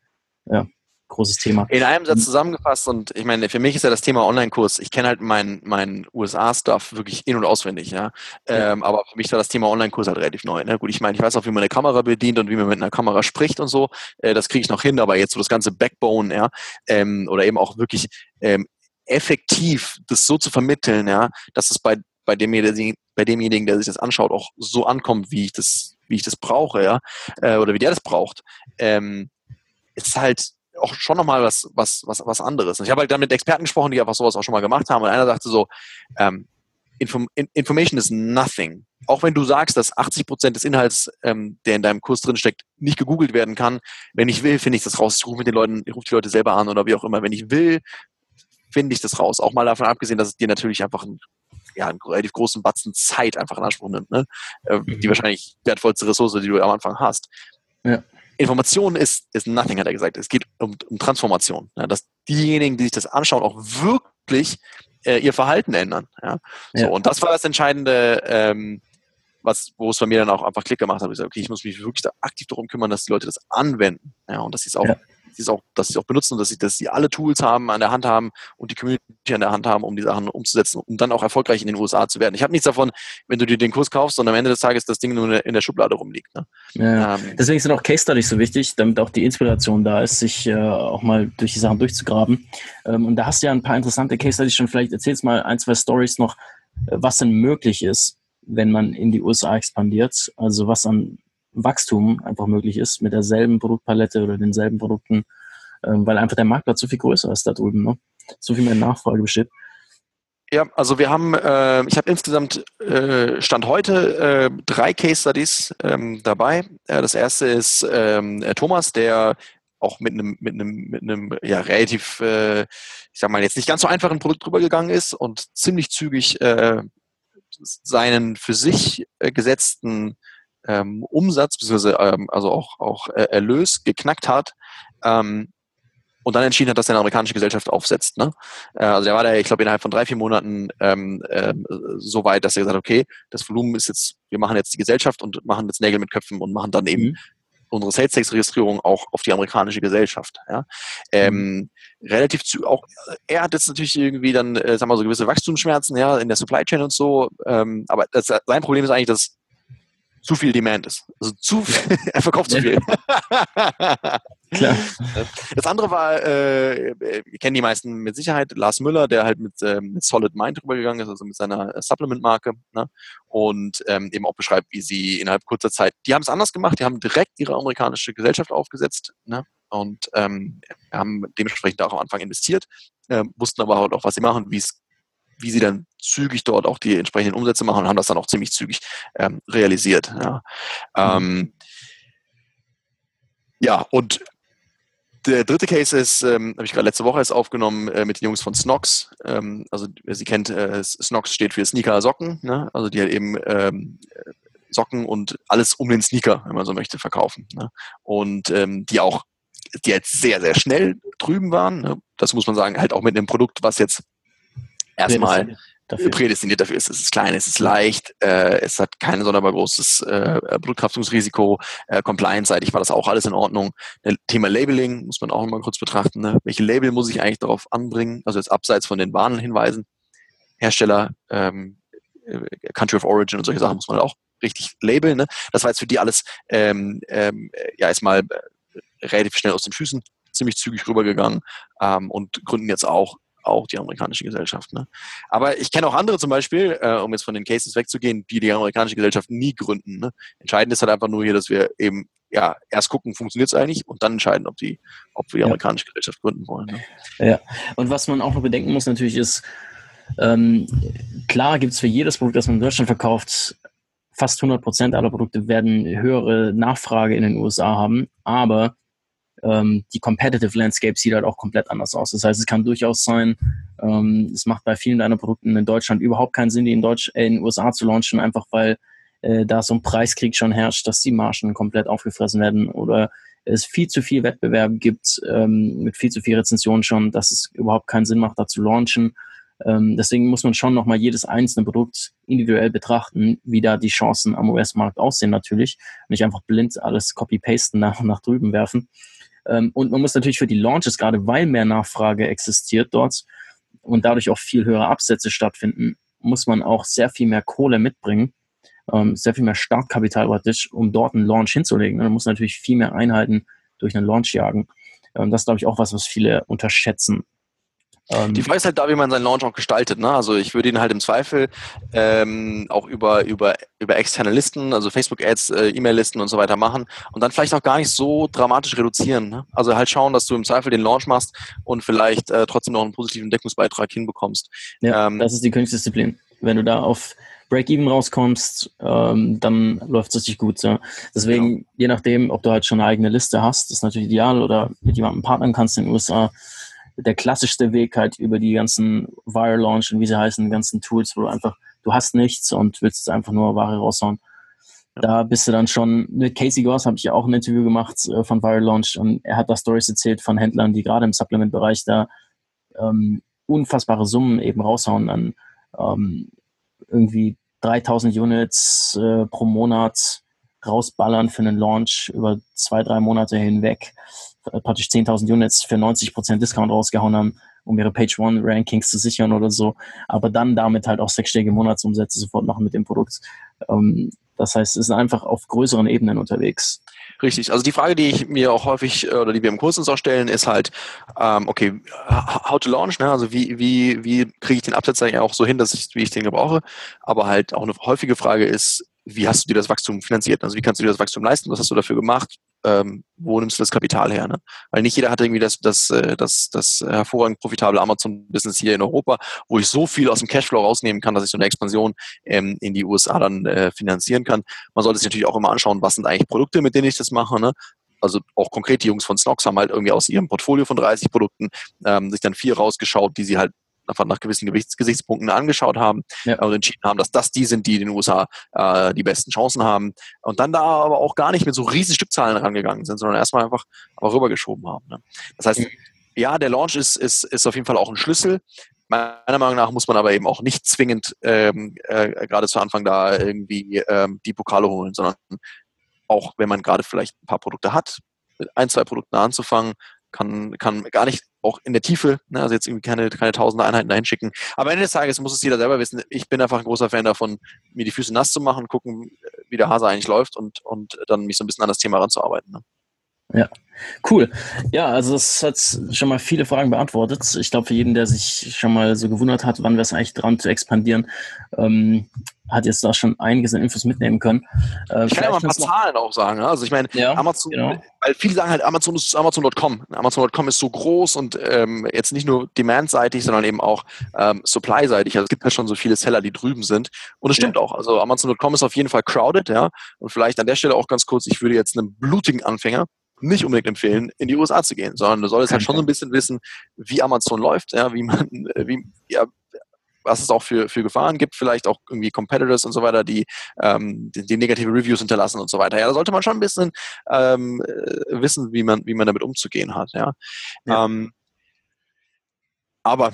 Speaker 1: ja, großes Thema.
Speaker 2: In einem Satz zusammengefasst und ich meine, für mich ist ja das Thema Online-Kurs, ich kenne halt meinen mein USA-Stuff wirklich in- und auswendig, ja. ja. Ähm, aber für mich war das Thema Online-Kurs halt relativ neu. Ne? Gut, ich meine, ich weiß auch, wie man eine Kamera bedient und wie man mit einer Kamera spricht und so. Äh, das kriege ich noch hin, aber jetzt so das ganze Backbone, ja, ähm, oder eben auch wirklich ähm, effektiv das so zu vermitteln, ja, dass es bei bei demjenigen, bei demjenigen, der sich das anschaut, auch so ankommt, wie ich das wie ich das brauche, ja, äh, oder wie der das braucht, ähm, ist halt auch schon nochmal was, was, was, was anderes. Und ich habe halt dann mit Experten gesprochen, die einfach sowas auch schon mal gemacht haben. Und einer sagte so, ähm, Inform Information is nothing. Auch wenn du sagst, dass 80 Prozent des Inhalts, ähm, der in deinem Kurs drin steckt, nicht gegoogelt werden kann, wenn ich will, finde ich das raus. Ich rufe mit den Leuten, ich rufe die Leute selber an oder wie auch immer. Wenn ich will, finde ich das raus. Auch mal davon abgesehen, dass es dir natürlich einfach ein ja, einen relativ großen Batzen Zeit einfach in Anspruch nimmt, ne? Äh, mhm. die wahrscheinlich wertvollste Ressource, die du am Anfang hast. Ja. Information ist, ist nothing, hat er gesagt. Es geht um, um Transformation. Ja? Dass diejenigen, die sich das anschauen, auch wirklich äh, ihr Verhalten ändern. Ja? So. Und das war das Entscheidende, ähm, was, wo es bei mir dann auch einfach Klick gemacht hat. Ich gesagt, okay, ich muss mich wirklich da aktiv darum kümmern, dass die Leute das anwenden. Ja, und dass sie es auch sie es auch, dass sie es auch benutzen und dass sie, dass sie alle Tools haben, an der Hand haben und die Community an der Hand haben, um die Sachen umzusetzen, um dann auch erfolgreich in den USA zu werden. Ich habe nichts davon, wenn du dir den Kurs kaufst und am Ende des Tages das Ding nur in der Schublade rumliegt. Ne?
Speaker 1: Ja, ähm, deswegen sind auch Case Studies so wichtig, damit auch die Inspiration da ist, sich äh, auch mal durch die Sachen durchzugraben. Ähm, und da hast du ja ein paar interessante Case Studies schon. Vielleicht erzählst mal ein, zwei Stories noch, äh, was denn möglich ist, wenn man in die USA expandiert. Also was an Wachstum einfach möglich ist mit derselben Produktpalette oder denselben Produkten, ähm, weil einfach der Marktplatz so viel größer ist da drüben, ne? so viel mehr Nachfrage besteht.
Speaker 2: Ja, also wir haben, äh, ich habe insgesamt äh, Stand heute äh, drei Case Studies ähm, dabei. Äh, das erste ist ähm, Thomas, der auch mit einem mit einem mit einem ja relativ, äh, ich sag mal jetzt nicht ganz so einfachen Produkt drüber gegangen ist und ziemlich zügig äh, seinen für sich äh, gesetzten ähm, Umsatz bzw. Ähm, also auch auch äh, Erlös geknackt hat. Ähm, und dann entschieden hat, dass er eine amerikanische Gesellschaft aufsetzt. Ne? Äh, also er war da, ich glaube, innerhalb von drei, vier Monaten ähm, äh, so weit, dass er gesagt hat, okay, das Volumen ist jetzt, wir machen jetzt die Gesellschaft und machen jetzt Nägel mit Köpfen und machen dann eben mhm. unsere Sales Tax Registrierung auch auf die amerikanische Gesellschaft. Ja? Ähm, mhm. Relativ zu, auch er hat jetzt natürlich irgendwie dann, äh, sagen wir so gewisse Wachstumsschmerzen, ja, in der Supply Chain und so. Ähm, aber das, sein Problem ist eigentlich, dass zu viel Demand ist. Also zu *laughs* viel, er verkauft zu viel. *laughs* Klar. Das andere war, äh, kennen die meisten mit Sicherheit, Lars Müller, der halt mit, äh, mit Solid Mind drüber gegangen ist, also mit seiner Supplement-Marke, ne? und ähm, eben auch beschreibt, wie sie innerhalb kurzer Zeit, die haben es anders gemacht, die haben direkt ihre amerikanische Gesellschaft aufgesetzt ne? und ähm, haben dementsprechend auch am Anfang investiert, äh, wussten aber auch, was sie machen, wie es wie sie dann zügig dort auch die entsprechenden Umsätze machen und haben das dann auch ziemlich zügig ähm, realisiert. Ja. Ähm, ja, und der dritte Case ist, ähm, habe ich gerade letzte Woche erst aufgenommen äh, mit den Jungs von Snox. Ähm, also wer sie kennt, äh, Snox steht für Sneaker Socken, ne? also die halt eben ähm, Socken und alles um den Sneaker, wenn man so möchte, verkaufen. Ne? Und ähm, die auch, die jetzt sehr, sehr schnell drüben waren. Ne? Das muss man sagen, halt auch mit einem Produkt, was jetzt erstmal dafür. prädestiniert dafür ist. Es ist klein, es ist leicht, äh, es hat kein sonderbar großes äh, Blutkraftungsrisiko. Äh, Compliance-seitig war das auch alles in Ordnung. Das Thema Labeling muss man auch mal kurz betrachten. Ne? Welche Label muss ich eigentlich darauf anbringen? Also jetzt abseits von den Warnhinweisen. Hersteller, ähm, äh, Country of Origin und solche Sachen muss man auch richtig labeln. Ne? Das war jetzt für die alles ähm, ähm, ja erstmal äh, relativ schnell aus den Füßen ziemlich zügig rübergegangen ähm, und gründen jetzt auch auch die amerikanische Gesellschaft. Ne? Aber ich kenne auch andere zum Beispiel, äh, um jetzt von den Cases wegzugehen, die die amerikanische Gesellschaft nie gründen. Ne? Entscheidend ist halt einfach nur hier, dass wir eben ja erst gucken, funktioniert es eigentlich und dann entscheiden, ob die, ob wir die amerikanische Gesellschaft gründen wollen. Ne?
Speaker 1: Ja, und was man auch noch bedenken muss natürlich ist, ähm, klar gibt es für jedes Produkt, das man in Deutschland verkauft, fast 100 Prozent aller Produkte werden höhere Nachfrage in den USA haben, aber ähm, die Competitive Landscape sieht halt auch komplett anders aus. Das heißt, es kann durchaus sein, ähm, es macht bei vielen deiner Produkten in Deutschland überhaupt keinen Sinn, die in, Deutsch, äh, in den USA zu launchen, einfach weil äh, da so ein Preiskrieg schon herrscht, dass die Margen komplett aufgefressen werden oder es viel zu viel Wettbewerb gibt, ähm, mit viel zu viel Rezensionen schon, dass es überhaupt keinen Sinn macht, da zu launchen. Ähm, deswegen muss man schon nochmal jedes einzelne Produkt individuell betrachten, wie da die Chancen am US-Markt aussehen natürlich. Nicht einfach blind alles copy-pasten nach, nach drüben werfen. Ähm, und man muss natürlich für die Launches, gerade weil mehr Nachfrage existiert dort und dadurch auch viel höhere Absätze stattfinden, muss man auch sehr viel mehr Kohle mitbringen, ähm, sehr viel mehr Startkapital praktisch, um dort einen Launch hinzulegen. Man muss natürlich viel mehr Einheiten durch einen Launch jagen. Ähm, das ist, glaube ich, auch was, was viele unterschätzen.
Speaker 2: Ähm, die Frage ist halt da, wie man seinen Launch auch gestaltet. Ne? Also ich würde ihn halt im Zweifel ähm, auch über, über, über externe Listen, also Facebook-Ads, äh, E-Mail-Listen und so weiter machen und dann vielleicht auch gar nicht so dramatisch reduzieren. Ne? Also halt schauen, dass du im Zweifel den Launch machst und vielleicht äh, trotzdem noch einen positiven Deckungsbeitrag hinbekommst.
Speaker 1: Ja, ähm, das ist die Königsdisziplin. Wenn du da auf Break-Even rauskommst, ähm, dann läuft es richtig gut. So. Deswegen, genau. je nachdem, ob du halt schon eine eigene Liste hast, ist natürlich ideal oder mit jemandem partnern kannst in den USA, der klassischste Weg halt über die ganzen Viral Launch und wie sie heißen, ganzen Tools, wo du einfach, du hast nichts und willst jetzt einfach nur Ware raushauen. Da bist du dann schon, mit Casey Goss habe ich ja auch ein Interview gemacht äh, von Viral Launch und er hat da Stories erzählt von Händlern, die gerade im Supplement-Bereich da ähm, unfassbare Summen eben raushauen an ähm, irgendwie 3000 Units äh, pro Monat rausballern für einen Launch über zwei, drei Monate hinweg. Äh, praktisch 10.000 Units für 90% Discount rausgehauen haben, um ihre Page One Rankings zu sichern oder so. Aber dann damit halt auch sechsstellige Monatsumsätze sofort machen mit dem Produkt. Ähm, das heißt, es ist einfach auf größeren Ebenen unterwegs.
Speaker 2: Richtig. Also die Frage, die ich mir auch häufig äh, oder die wir im Kurs uns auch stellen, ist halt, ähm, okay, how to launch, ne? Also wie, wie, wie kriege ich den Absatz eigentlich auch so hin, dass ich, wie ich den gebrauche? Aber halt auch eine häufige Frage ist, wie hast du dir das Wachstum finanziert? Also wie kannst du dir das Wachstum leisten? Was hast du dafür gemacht? ähm, wo nimmst du das Kapital her? Ne? Weil nicht jeder hat irgendwie das, das, äh, das, das hervorragend profitable Amazon-Business hier in Europa, wo ich so viel aus dem Cashflow rausnehmen kann, dass ich so eine Expansion ähm, in die USA dann äh, finanzieren kann. Man sollte sich natürlich auch immer anschauen, was sind eigentlich Produkte, mit denen ich das mache. Ne? also auch konkret die Jungs von Snox haben halt irgendwie aus ihrem Portfolio von 30 Produkten ähm, sich dann vier rausgeschaut, die sie halt einfach nach gewissen Gesichtspunkten angeschaut haben ja. und entschieden haben, dass das die sind, die in den USA äh, die besten Chancen haben. Und dann da aber auch gar nicht mit so riesigen Stückzahlen rangegangen sind, sondern erstmal einfach aber rübergeschoben haben. Ne? Das heißt, mhm. ja, der Launch ist, ist, ist auf jeden Fall auch ein Schlüssel. Meiner Meinung nach muss man aber eben auch nicht zwingend ähm, äh, gerade zu Anfang da irgendwie ähm, die Pokale holen, sondern auch wenn man gerade vielleicht ein paar Produkte hat, mit ein, zwei Produkten anzufangen, kann, kann gar nicht auch in der Tiefe, ne, also jetzt irgendwie keine, keine tausende Einheiten dahin schicken. Aber am Ende des Tages muss es jeder selber wissen. Ich bin einfach ein großer Fan davon, mir die Füße nass zu machen, gucken, wie der Hase eigentlich läuft und, und dann mich so ein bisschen an das Thema ranzuarbeiten. Ne?
Speaker 1: Ja, cool. Ja, also das hat schon mal viele Fragen beantwortet. Ich glaube, für jeden, der sich schon mal so gewundert hat, wann wir es eigentlich dran zu expandieren, ähm, hat jetzt da schon einiges an Infos mitnehmen können.
Speaker 2: Äh, ich kann ja mal ein paar Zahlen auch sagen. Also ich meine, ja, Amazon, genau. weil viele sagen halt, Amazon ist Amazon.com. Amazon.com ist so groß und ähm, jetzt nicht nur demand-seitig, sondern eben auch ähm, supply-seitig. Also es gibt ja schon so viele Seller, die drüben sind. Und es stimmt ja. auch. Also Amazon.com ist auf jeden Fall crowded, ja. Und vielleicht an der Stelle auch ganz kurz, ich würde jetzt einem blutigen Anfänger nicht unbedingt empfehlen, in die USA zu gehen, sondern du solltest halt schon so ein bisschen wissen, wie Amazon läuft, ja, wie man, wie, ja, was es auch für, für Gefahren gibt, vielleicht auch irgendwie Competitors und so weiter, die, ähm, die, die, negative Reviews hinterlassen und so weiter. Ja, da sollte man schon ein bisschen ähm, äh, wissen, wie man, wie man damit umzugehen hat. Ja. ja. Ähm, aber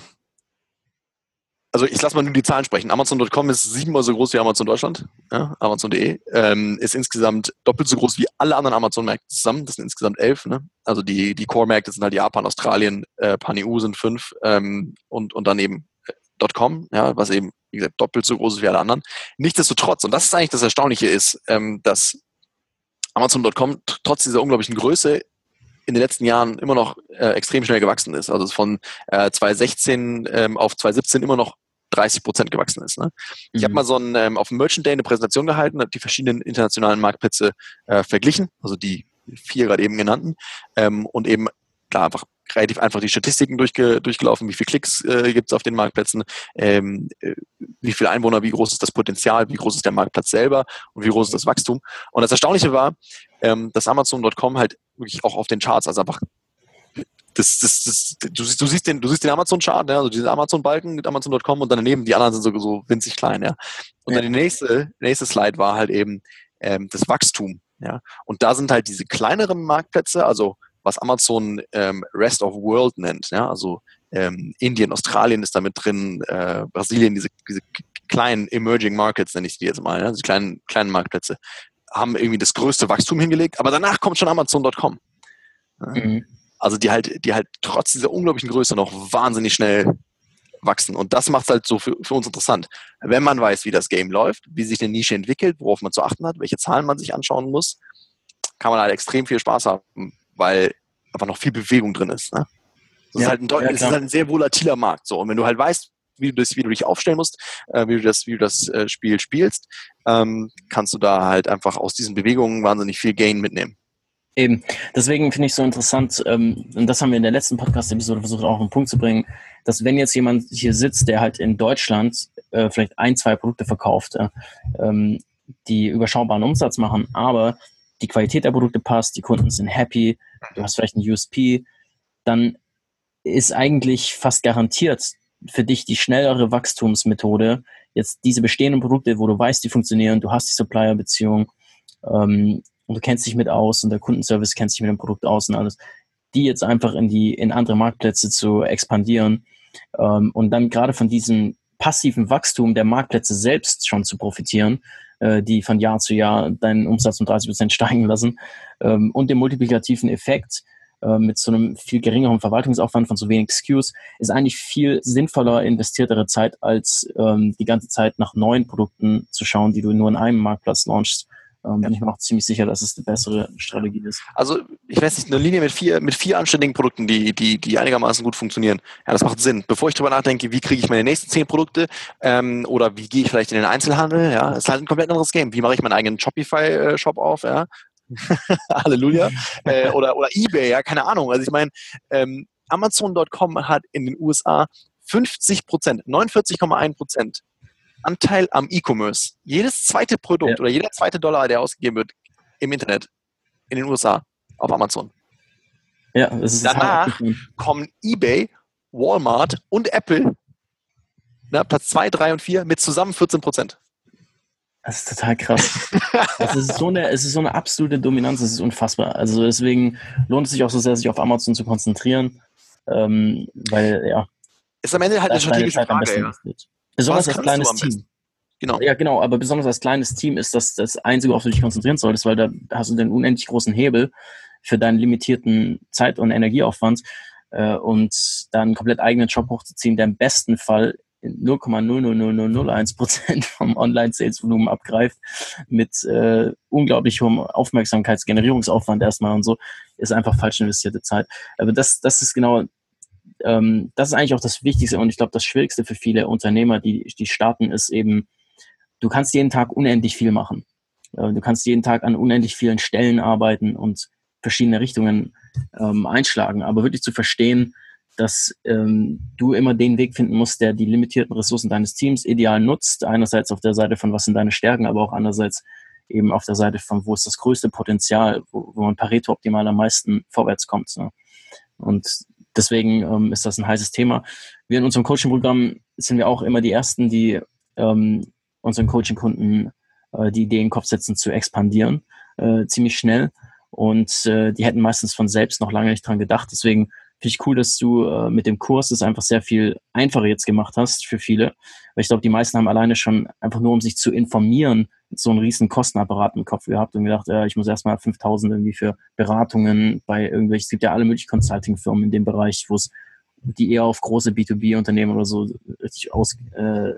Speaker 2: also ich lasse mal nur die Zahlen sprechen. Amazon.com ist siebenmal so groß wie Amazon Deutschland, ja, Amazon.de, ähm, ist insgesamt doppelt so groß wie alle anderen Amazon-Märkte zusammen. Das sind insgesamt elf. Ne? Also die, die Core-Märkte sind halt Japan, Australien, äh, Pan-EU sind fünf ähm, und, und dann eben äh, .com, ja, was eben, wie gesagt, doppelt so groß ist wie alle anderen. Nichtsdestotrotz, und das ist eigentlich das Erstaunliche ist, ähm, dass Amazon.com trotz dieser unglaublichen Größe in den letzten Jahren immer noch äh, extrem schnell gewachsen ist. Also von äh, 2016 ähm, auf 2017 immer noch 30 Prozent gewachsen ist. Ne? Ich mhm. habe mal so ein, ähm, auf dem Merchant Day eine Präsentation gehalten, habe die verschiedenen internationalen Marktplätze äh, verglichen, also die vier gerade eben genannten, ähm, und eben klar einfach relativ einfach die Statistiken durchge durchgelaufen, wie viele Klicks äh, gibt es auf den Marktplätzen, ähm, äh, wie viele Einwohner, wie groß ist das Potenzial, wie groß ist der Marktplatz selber und wie groß ist das Wachstum. Und das Erstaunliche war, ähm, dass Amazon.com halt wirklich auch auf den Charts, also einfach das, das, das, du, siehst, du siehst den, du siehst den Amazon-Chart, ja, also diesen Amazon-Balken mit Amazon.com und dann daneben die anderen sind so, so winzig klein, ja. Und ja. dann die nächste, nächste Slide war halt eben ähm, das Wachstum, ja. Und da sind halt diese kleineren Marktplätze, also was Amazon ähm, Rest of World nennt, ja, also ähm, Indien, Australien ist damit drin, äh, Brasilien, diese, diese kleinen Emerging Markets nenne ich die jetzt mal, ja, diese kleinen, kleinen Marktplätze, haben irgendwie das größte Wachstum hingelegt, aber danach kommt schon Amazon.com. Ja. Mhm. Also die halt, die halt trotz dieser unglaublichen Größe noch wahnsinnig schnell wachsen. Und das macht es halt so für, für uns interessant. Wenn man weiß, wie das Game läuft, wie sich eine Nische entwickelt, worauf man zu achten hat, welche Zahlen man sich anschauen muss, kann man halt extrem viel Spaß haben, weil einfach noch viel Bewegung drin ist. Ne? Das ja, ist halt ein, ja, ist halt ein sehr volatiler Markt. So. Und wenn du halt weißt, wie du, das, wie du dich aufstellen musst, äh, wie du das, wie du das äh, Spiel spielst, ähm, kannst du da halt einfach aus diesen Bewegungen wahnsinnig viel Gain mitnehmen.
Speaker 1: Eben. Deswegen finde ich so interessant, ähm, und das haben wir in der letzten Podcast-Episode versucht auch auf den Punkt zu bringen, dass wenn jetzt jemand hier sitzt, der halt in Deutschland äh, vielleicht ein, zwei Produkte verkauft, äh, ähm, die überschaubaren Umsatz machen, aber die Qualität der Produkte passt, die Kunden sind happy, du hast vielleicht ein USP, dann ist eigentlich fast garantiert für dich die schnellere Wachstumsmethode, jetzt diese bestehenden Produkte, wo du weißt, die funktionieren, du hast die Supplier-Beziehung, ähm, und du kennst dich mit aus und der Kundenservice kennt sich mit dem Produkt aus und alles, die jetzt einfach in die, in andere Marktplätze zu expandieren ähm, und dann gerade von diesem passiven Wachstum der Marktplätze selbst schon zu profitieren, äh, die von Jahr zu Jahr deinen Umsatz um 30 Prozent *laughs* steigen lassen ähm, und den multiplikativen Effekt äh, mit so einem viel geringeren Verwaltungsaufwand von so wenig SKUs ist eigentlich viel sinnvoller investiertere Zeit, als ähm, die ganze Zeit nach neuen Produkten zu schauen, die du nur in einem Marktplatz launchst ähm, bin ich mir auch ziemlich sicher, dass es die bessere Strategie ist.
Speaker 2: Also ich weiß nicht, eine Linie mit vier, mit vier anständigen Produkten, die, die, die einigermaßen gut funktionieren. Ja, das macht Sinn. Bevor ich darüber nachdenke, wie kriege ich meine nächsten zehn Produkte ähm, oder wie gehe ich vielleicht in den Einzelhandel, ja, ist halt ein komplett anderes Game. Wie mache ich meinen eigenen Shopify-Shop auf, ja? *laughs* Halleluja. äh, oder, oder Ebay, ja, keine Ahnung. Also ich meine, ähm, Amazon.com hat in den USA 50 Prozent, 49,1 Prozent Anteil am E-Commerce. Jedes zweite Produkt ja. oder jeder zweite Dollar, der ausgegeben wird im Internet in den USA auf Amazon. Ja, das ist Danach kommen eBay, Walmart und Apple, na, Platz 2, 3 und 4 mit zusammen 14 Prozent.
Speaker 1: Das ist total krass. es, ist so eine, es ist so eine absolute Dominanz, es ist unfassbar. Also deswegen lohnt es sich auch so sehr, sich auf Amazon zu konzentrieren, ähm, weil ja.
Speaker 2: Ist am Ende halt eine strategische Frage. Ja.
Speaker 1: Besonders als kleines Team. Genau. Ja, genau, aber besonders als kleines Team ist das das Einzige, worauf du dich konzentrieren solltest, weil da hast du den unendlich großen Hebel für deinen limitierten Zeit- und Energieaufwand äh, und dann komplett eigenen Job hochzuziehen, der im besten Fall 0,00001 Prozent vom Online-Sales-Volumen abgreift, mit äh, unglaublich hohem Aufmerksamkeitsgenerierungsaufwand erstmal und so, ist einfach falsch investierte Zeit. Aber das, das ist genau ähm, das ist eigentlich auch das Wichtigste und ich glaube, das Schwierigste für viele Unternehmer, die, die starten, ist eben, du kannst jeden Tag unendlich viel machen. Äh, du kannst jeden Tag an unendlich vielen Stellen arbeiten und verschiedene Richtungen ähm, einschlagen, aber wirklich zu verstehen, dass ähm, du immer den Weg finden musst, der die limitierten Ressourcen deines Teams ideal nutzt. Einerseits auf der Seite von was sind deine Stärken, aber auch andererseits eben auf der Seite von, wo ist das größte Potenzial, wo, wo man Pareto optimal am meisten vorwärts kommt. Ne? Und deswegen ähm, ist das ein heißes Thema. Wir in unserem Coaching-Programm sind wir auch immer die Ersten, die ähm, unseren Coaching-Kunden äh, die Idee in den Kopf setzen, zu expandieren, äh, ziemlich schnell. Und äh, die hätten meistens von selbst noch lange nicht dran gedacht. Deswegen finde ich cool, dass du äh, mit dem Kurs es einfach sehr viel einfacher jetzt gemacht hast für viele. Weil ich glaube, die meisten haben alleine schon einfach nur, um sich zu informieren, so einen riesen Kostenapparat im Kopf gehabt und gedacht, äh, ich muss erstmal 5000 irgendwie für Beratungen bei irgendwelchen, es gibt ja alle möglichen Consulting-Firmen in dem Bereich, wo es die eher auf große B2B-Unternehmen oder so richtig aus, äh,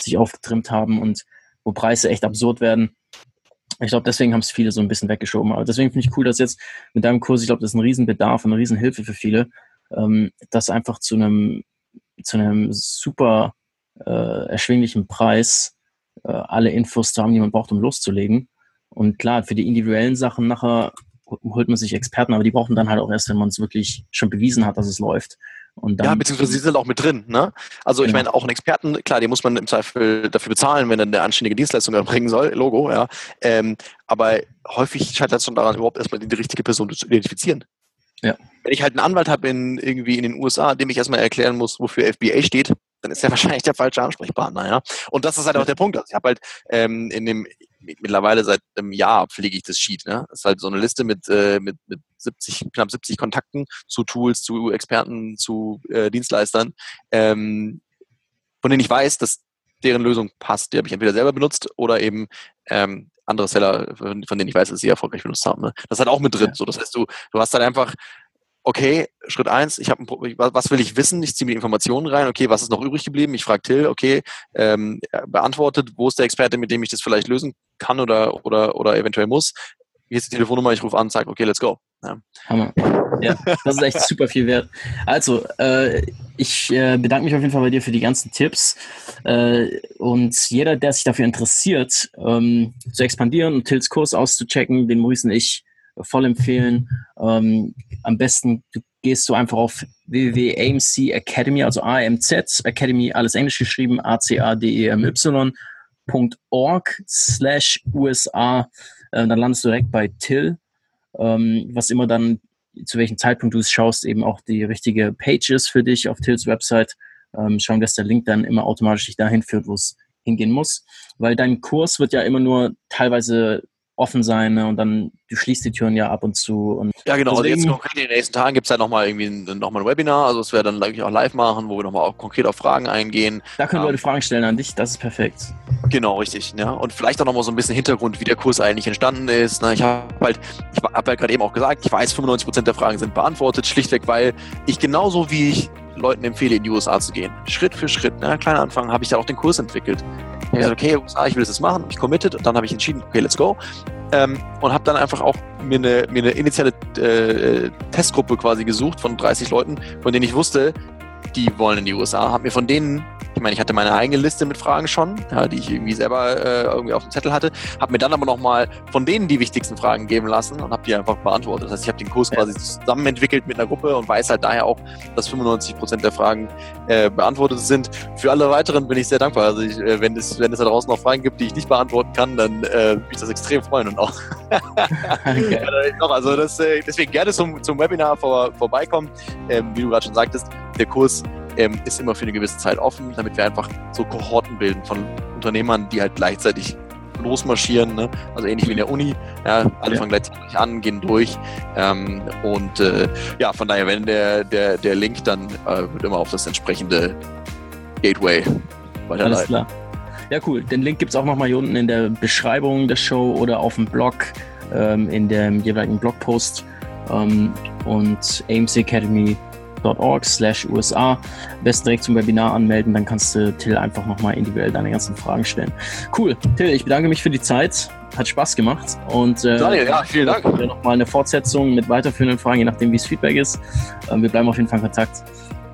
Speaker 1: sich aufgetrimmt haben und wo Preise echt absurd werden. Ich glaube, deswegen haben es viele so ein bisschen weggeschoben. Aber deswegen finde ich cool, dass jetzt mit deinem Kurs, ich glaube, das ist ein Riesenbedarf und eine Riesenhilfe für viele, ähm, das einfach zu einem, zu super äh, erschwinglichen Preis äh, alle Infos zu haben, die man braucht, um loszulegen. Und klar, für die individuellen Sachen nachher holt man sich Experten, aber die brauchen dann halt auch erst, wenn man es wirklich schon bewiesen hat, dass es läuft.
Speaker 2: Ja, beziehungsweise sie sind auch mit drin. Ne? Also genau. ich meine, auch einen Experten, klar, den muss man im Zweifel dafür bezahlen, wenn er eine anständige Dienstleistung erbringen soll, Logo, ja. Ähm, aber häufig scheitert es schon daran, überhaupt erstmal die richtige Person zu identifizieren. Ja. Wenn ich halt einen Anwalt habe in irgendwie in den USA, dem ich erstmal erklären muss, wofür FBA steht, dann ist er *laughs* wahrscheinlich der falsche Ansprechpartner, ja. Und das ist halt auch der Punkt. Also ich habe halt ähm, in dem mittlerweile seit einem Jahr pflege ich das Sheet. Ne? Das ist halt so eine Liste mit, äh, mit, mit 70, knapp 70 Kontakten zu Tools, zu Experten, zu äh, Dienstleistern, ähm, von denen ich weiß, dass deren Lösung passt. Die habe ich entweder selber benutzt oder eben ähm, andere Seller, von denen ich weiß, dass sie erfolgreich benutzt haben. Ne? Das ist halt auch mit drin. So, das heißt, du, du hast halt einfach okay, Schritt eins, ich habe was will ich wissen? Ich ziehe mir Informationen rein, okay, was ist noch übrig geblieben? Ich frage Till, okay, ähm, beantwortet, wo ist der Experte, mit dem ich das vielleicht lösen kann oder, oder, oder eventuell muss? Hier ist die Telefonnummer, ich rufe an, sage, okay, let's go. Ja.
Speaker 1: Hammer. Ja, das ist echt *laughs* super viel wert. Also, äh, ich äh, bedanke mich auf jeden Fall bei dir für die ganzen Tipps. Äh, und jeder, der sich dafür interessiert, ähm, zu expandieren und Tills Kurs auszuchecken, den Maurice und ich voll empfehlen. Ähm, am besten du gehst du einfach auf www.amc Academy, also AMZ, Academy, alles Englisch geschrieben, A-C-A-D-E-M-Y.org slash USA. Äh, dann landest du direkt bei Till, ähm, was immer dann, zu welchem Zeitpunkt du es schaust, eben auch die richtige Page ist für dich auf Tills Website. Ähm, schauen, dass der Link dann immer automatisch dich dahin führt, wo es hingehen muss. Weil dein Kurs wird ja immer nur teilweise offen sein ne? und dann du schließt die Türen ja ab und zu. Und
Speaker 2: ja, genau. Deswegen, also jetzt konkret in den nächsten Tagen gibt es halt nochmal irgendwie ein, noch ein Webinar. Also es wäre dann wirklich auch live machen, wo wir nochmal auch konkret auf Fragen eingehen.
Speaker 1: Da können ähm, Leute Fragen stellen an dich, das ist perfekt.
Speaker 2: Genau, richtig. Ja. Und vielleicht auch nochmal so ein bisschen Hintergrund, wie der Kurs eigentlich entstanden ist. Ne? Ich habe halt, ich habe halt gerade eben auch gesagt, ich weiß, 95% der Fragen sind beantwortet, schlichtweg, weil ich genauso wie ich Leuten empfehle, in die USA zu gehen. Schritt für Schritt, ne? kleiner Anfang, habe ich da auch den Kurs entwickelt. Ich habe gesagt, okay, USA, ich will das machen, ich committed. Und dann habe ich entschieden, okay, let's go. Ähm, und habe dann einfach auch mir eine, mir eine initiale äh, Testgruppe quasi gesucht von 30 Leuten, von denen ich wusste, die wollen in die USA, habe mir von denen ich meine, ich hatte meine eigene Liste mit Fragen schon, ja, die ich irgendwie selber äh, irgendwie auf dem Zettel hatte, habe mir dann aber nochmal von denen die wichtigsten Fragen geben lassen und habe die einfach beantwortet. Das heißt, ich habe den Kurs quasi zusammen entwickelt mit einer Gruppe und weiß halt daher auch, dass 95 Prozent der Fragen äh, beantwortet sind. Für alle weiteren bin ich sehr dankbar. Also ich, äh, wenn, es, wenn es da draußen noch Fragen gibt, die ich nicht beantworten kann, dann äh, würde ich das extrem freuen und auch. *laughs* *laughs* okay. also das, äh, deswegen gerne zum, zum Webinar vor, vorbeikommen. Ähm, wie du gerade schon sagtest, der Kurs ähm, ist immer für eine gewisse Zeit offen, damit wir einfach so Kohorten bilden von Unternehmern, die halt gleichzeitig losmarschieren, ne? also ähnlich wie in der Uni. Ja, alle ja. fangen gleichzeitig an, gehen durch. Ähm, und äh, ja, von daher, wenn der, der, der Link dann äh, wird immer auf das entsprechende Gateway
Speaker 1: weiterleiten. Alles klar. Ja, cool. Den Link gibt es auch nochmal hier unten in der Beschreibung der Show oder auf dem Blog, ähm, in dem jeweiligen Blogpost. Ähm, und AMC Academy org slash USA. Best direkt zum Webinar anmelden, dann kannst du Till einfach nochmal individuell deine ganzen Fragen stellen. Cool. Till, ich bedanke mich für die Zeit. Hat Spaß gemacht. Und
Speaker 2: äh, Daniel, ja, vielen Dank.
Speaker 1: Nochmal eine Fortsetzung mit weiterführenden Fragen, je nachdem, wie es Feedback ist. Ähm, wir bleiben auf jeden Fall in Kontakt.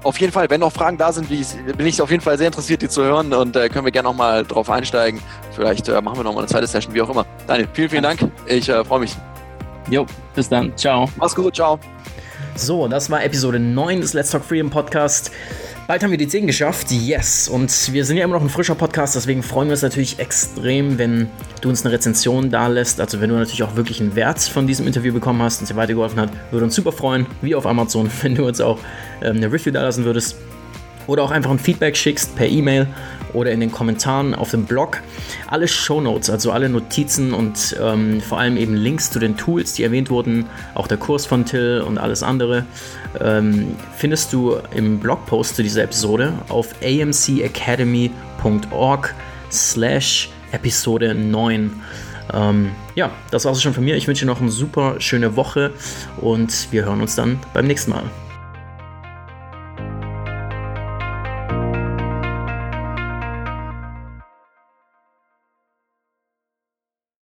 Speaker 2: Auf jeden Fall, wenn noch Fragen da sind, bin ich auf jeden Fall sehr interessiert, die zu hören und äh, können wir gerne nochmal drauf einsteigen. Vielleicht äh, machen wir nochmal eine zweite Session, wie auch immer. Daniel, vielen, vielen Dank. Ich äh, freue mich.
Speaker 1: Jo, bis dann. Ciao.
Speaker 2: Mach's gut, ciao.
Speaker 1: So, das war Episode 9 des Let's Talk Freedom Podcast. Bald haben wir die 10 geschafft, yes. Und wir sind ja immer noch ein frischer Podcast, deswegen freuen wir uns natürlich extrem, wenn du uns eine Rezension da lässt. Also wenn du natürlich auch wirklich einen Wert von diesem Interview bekommen hast und dir weitergeholfen hat, würde uns super freuen, wie auf Amazon, *laughs* wenn du uns auch ähm, eine Review da lassen würdest. Oder auch einfach ein Feedback schickst per E-Mail oder in den Kommentaren auf dem Blog. Alle Show Notes, also alle Notizen und ähm, vor allem eben Links zu den Tools, die erwähnt wurden, auch der Kurs von Till und alles andere, ähm, findest du im Blogpost zu dieser Episode auf amcacademy.org slash Episode 9. Ähm, ja, das war es schon von mir. Ich wünsche dir noch eine super schöne Woche und wir hören uns dann beim nächsten Mal.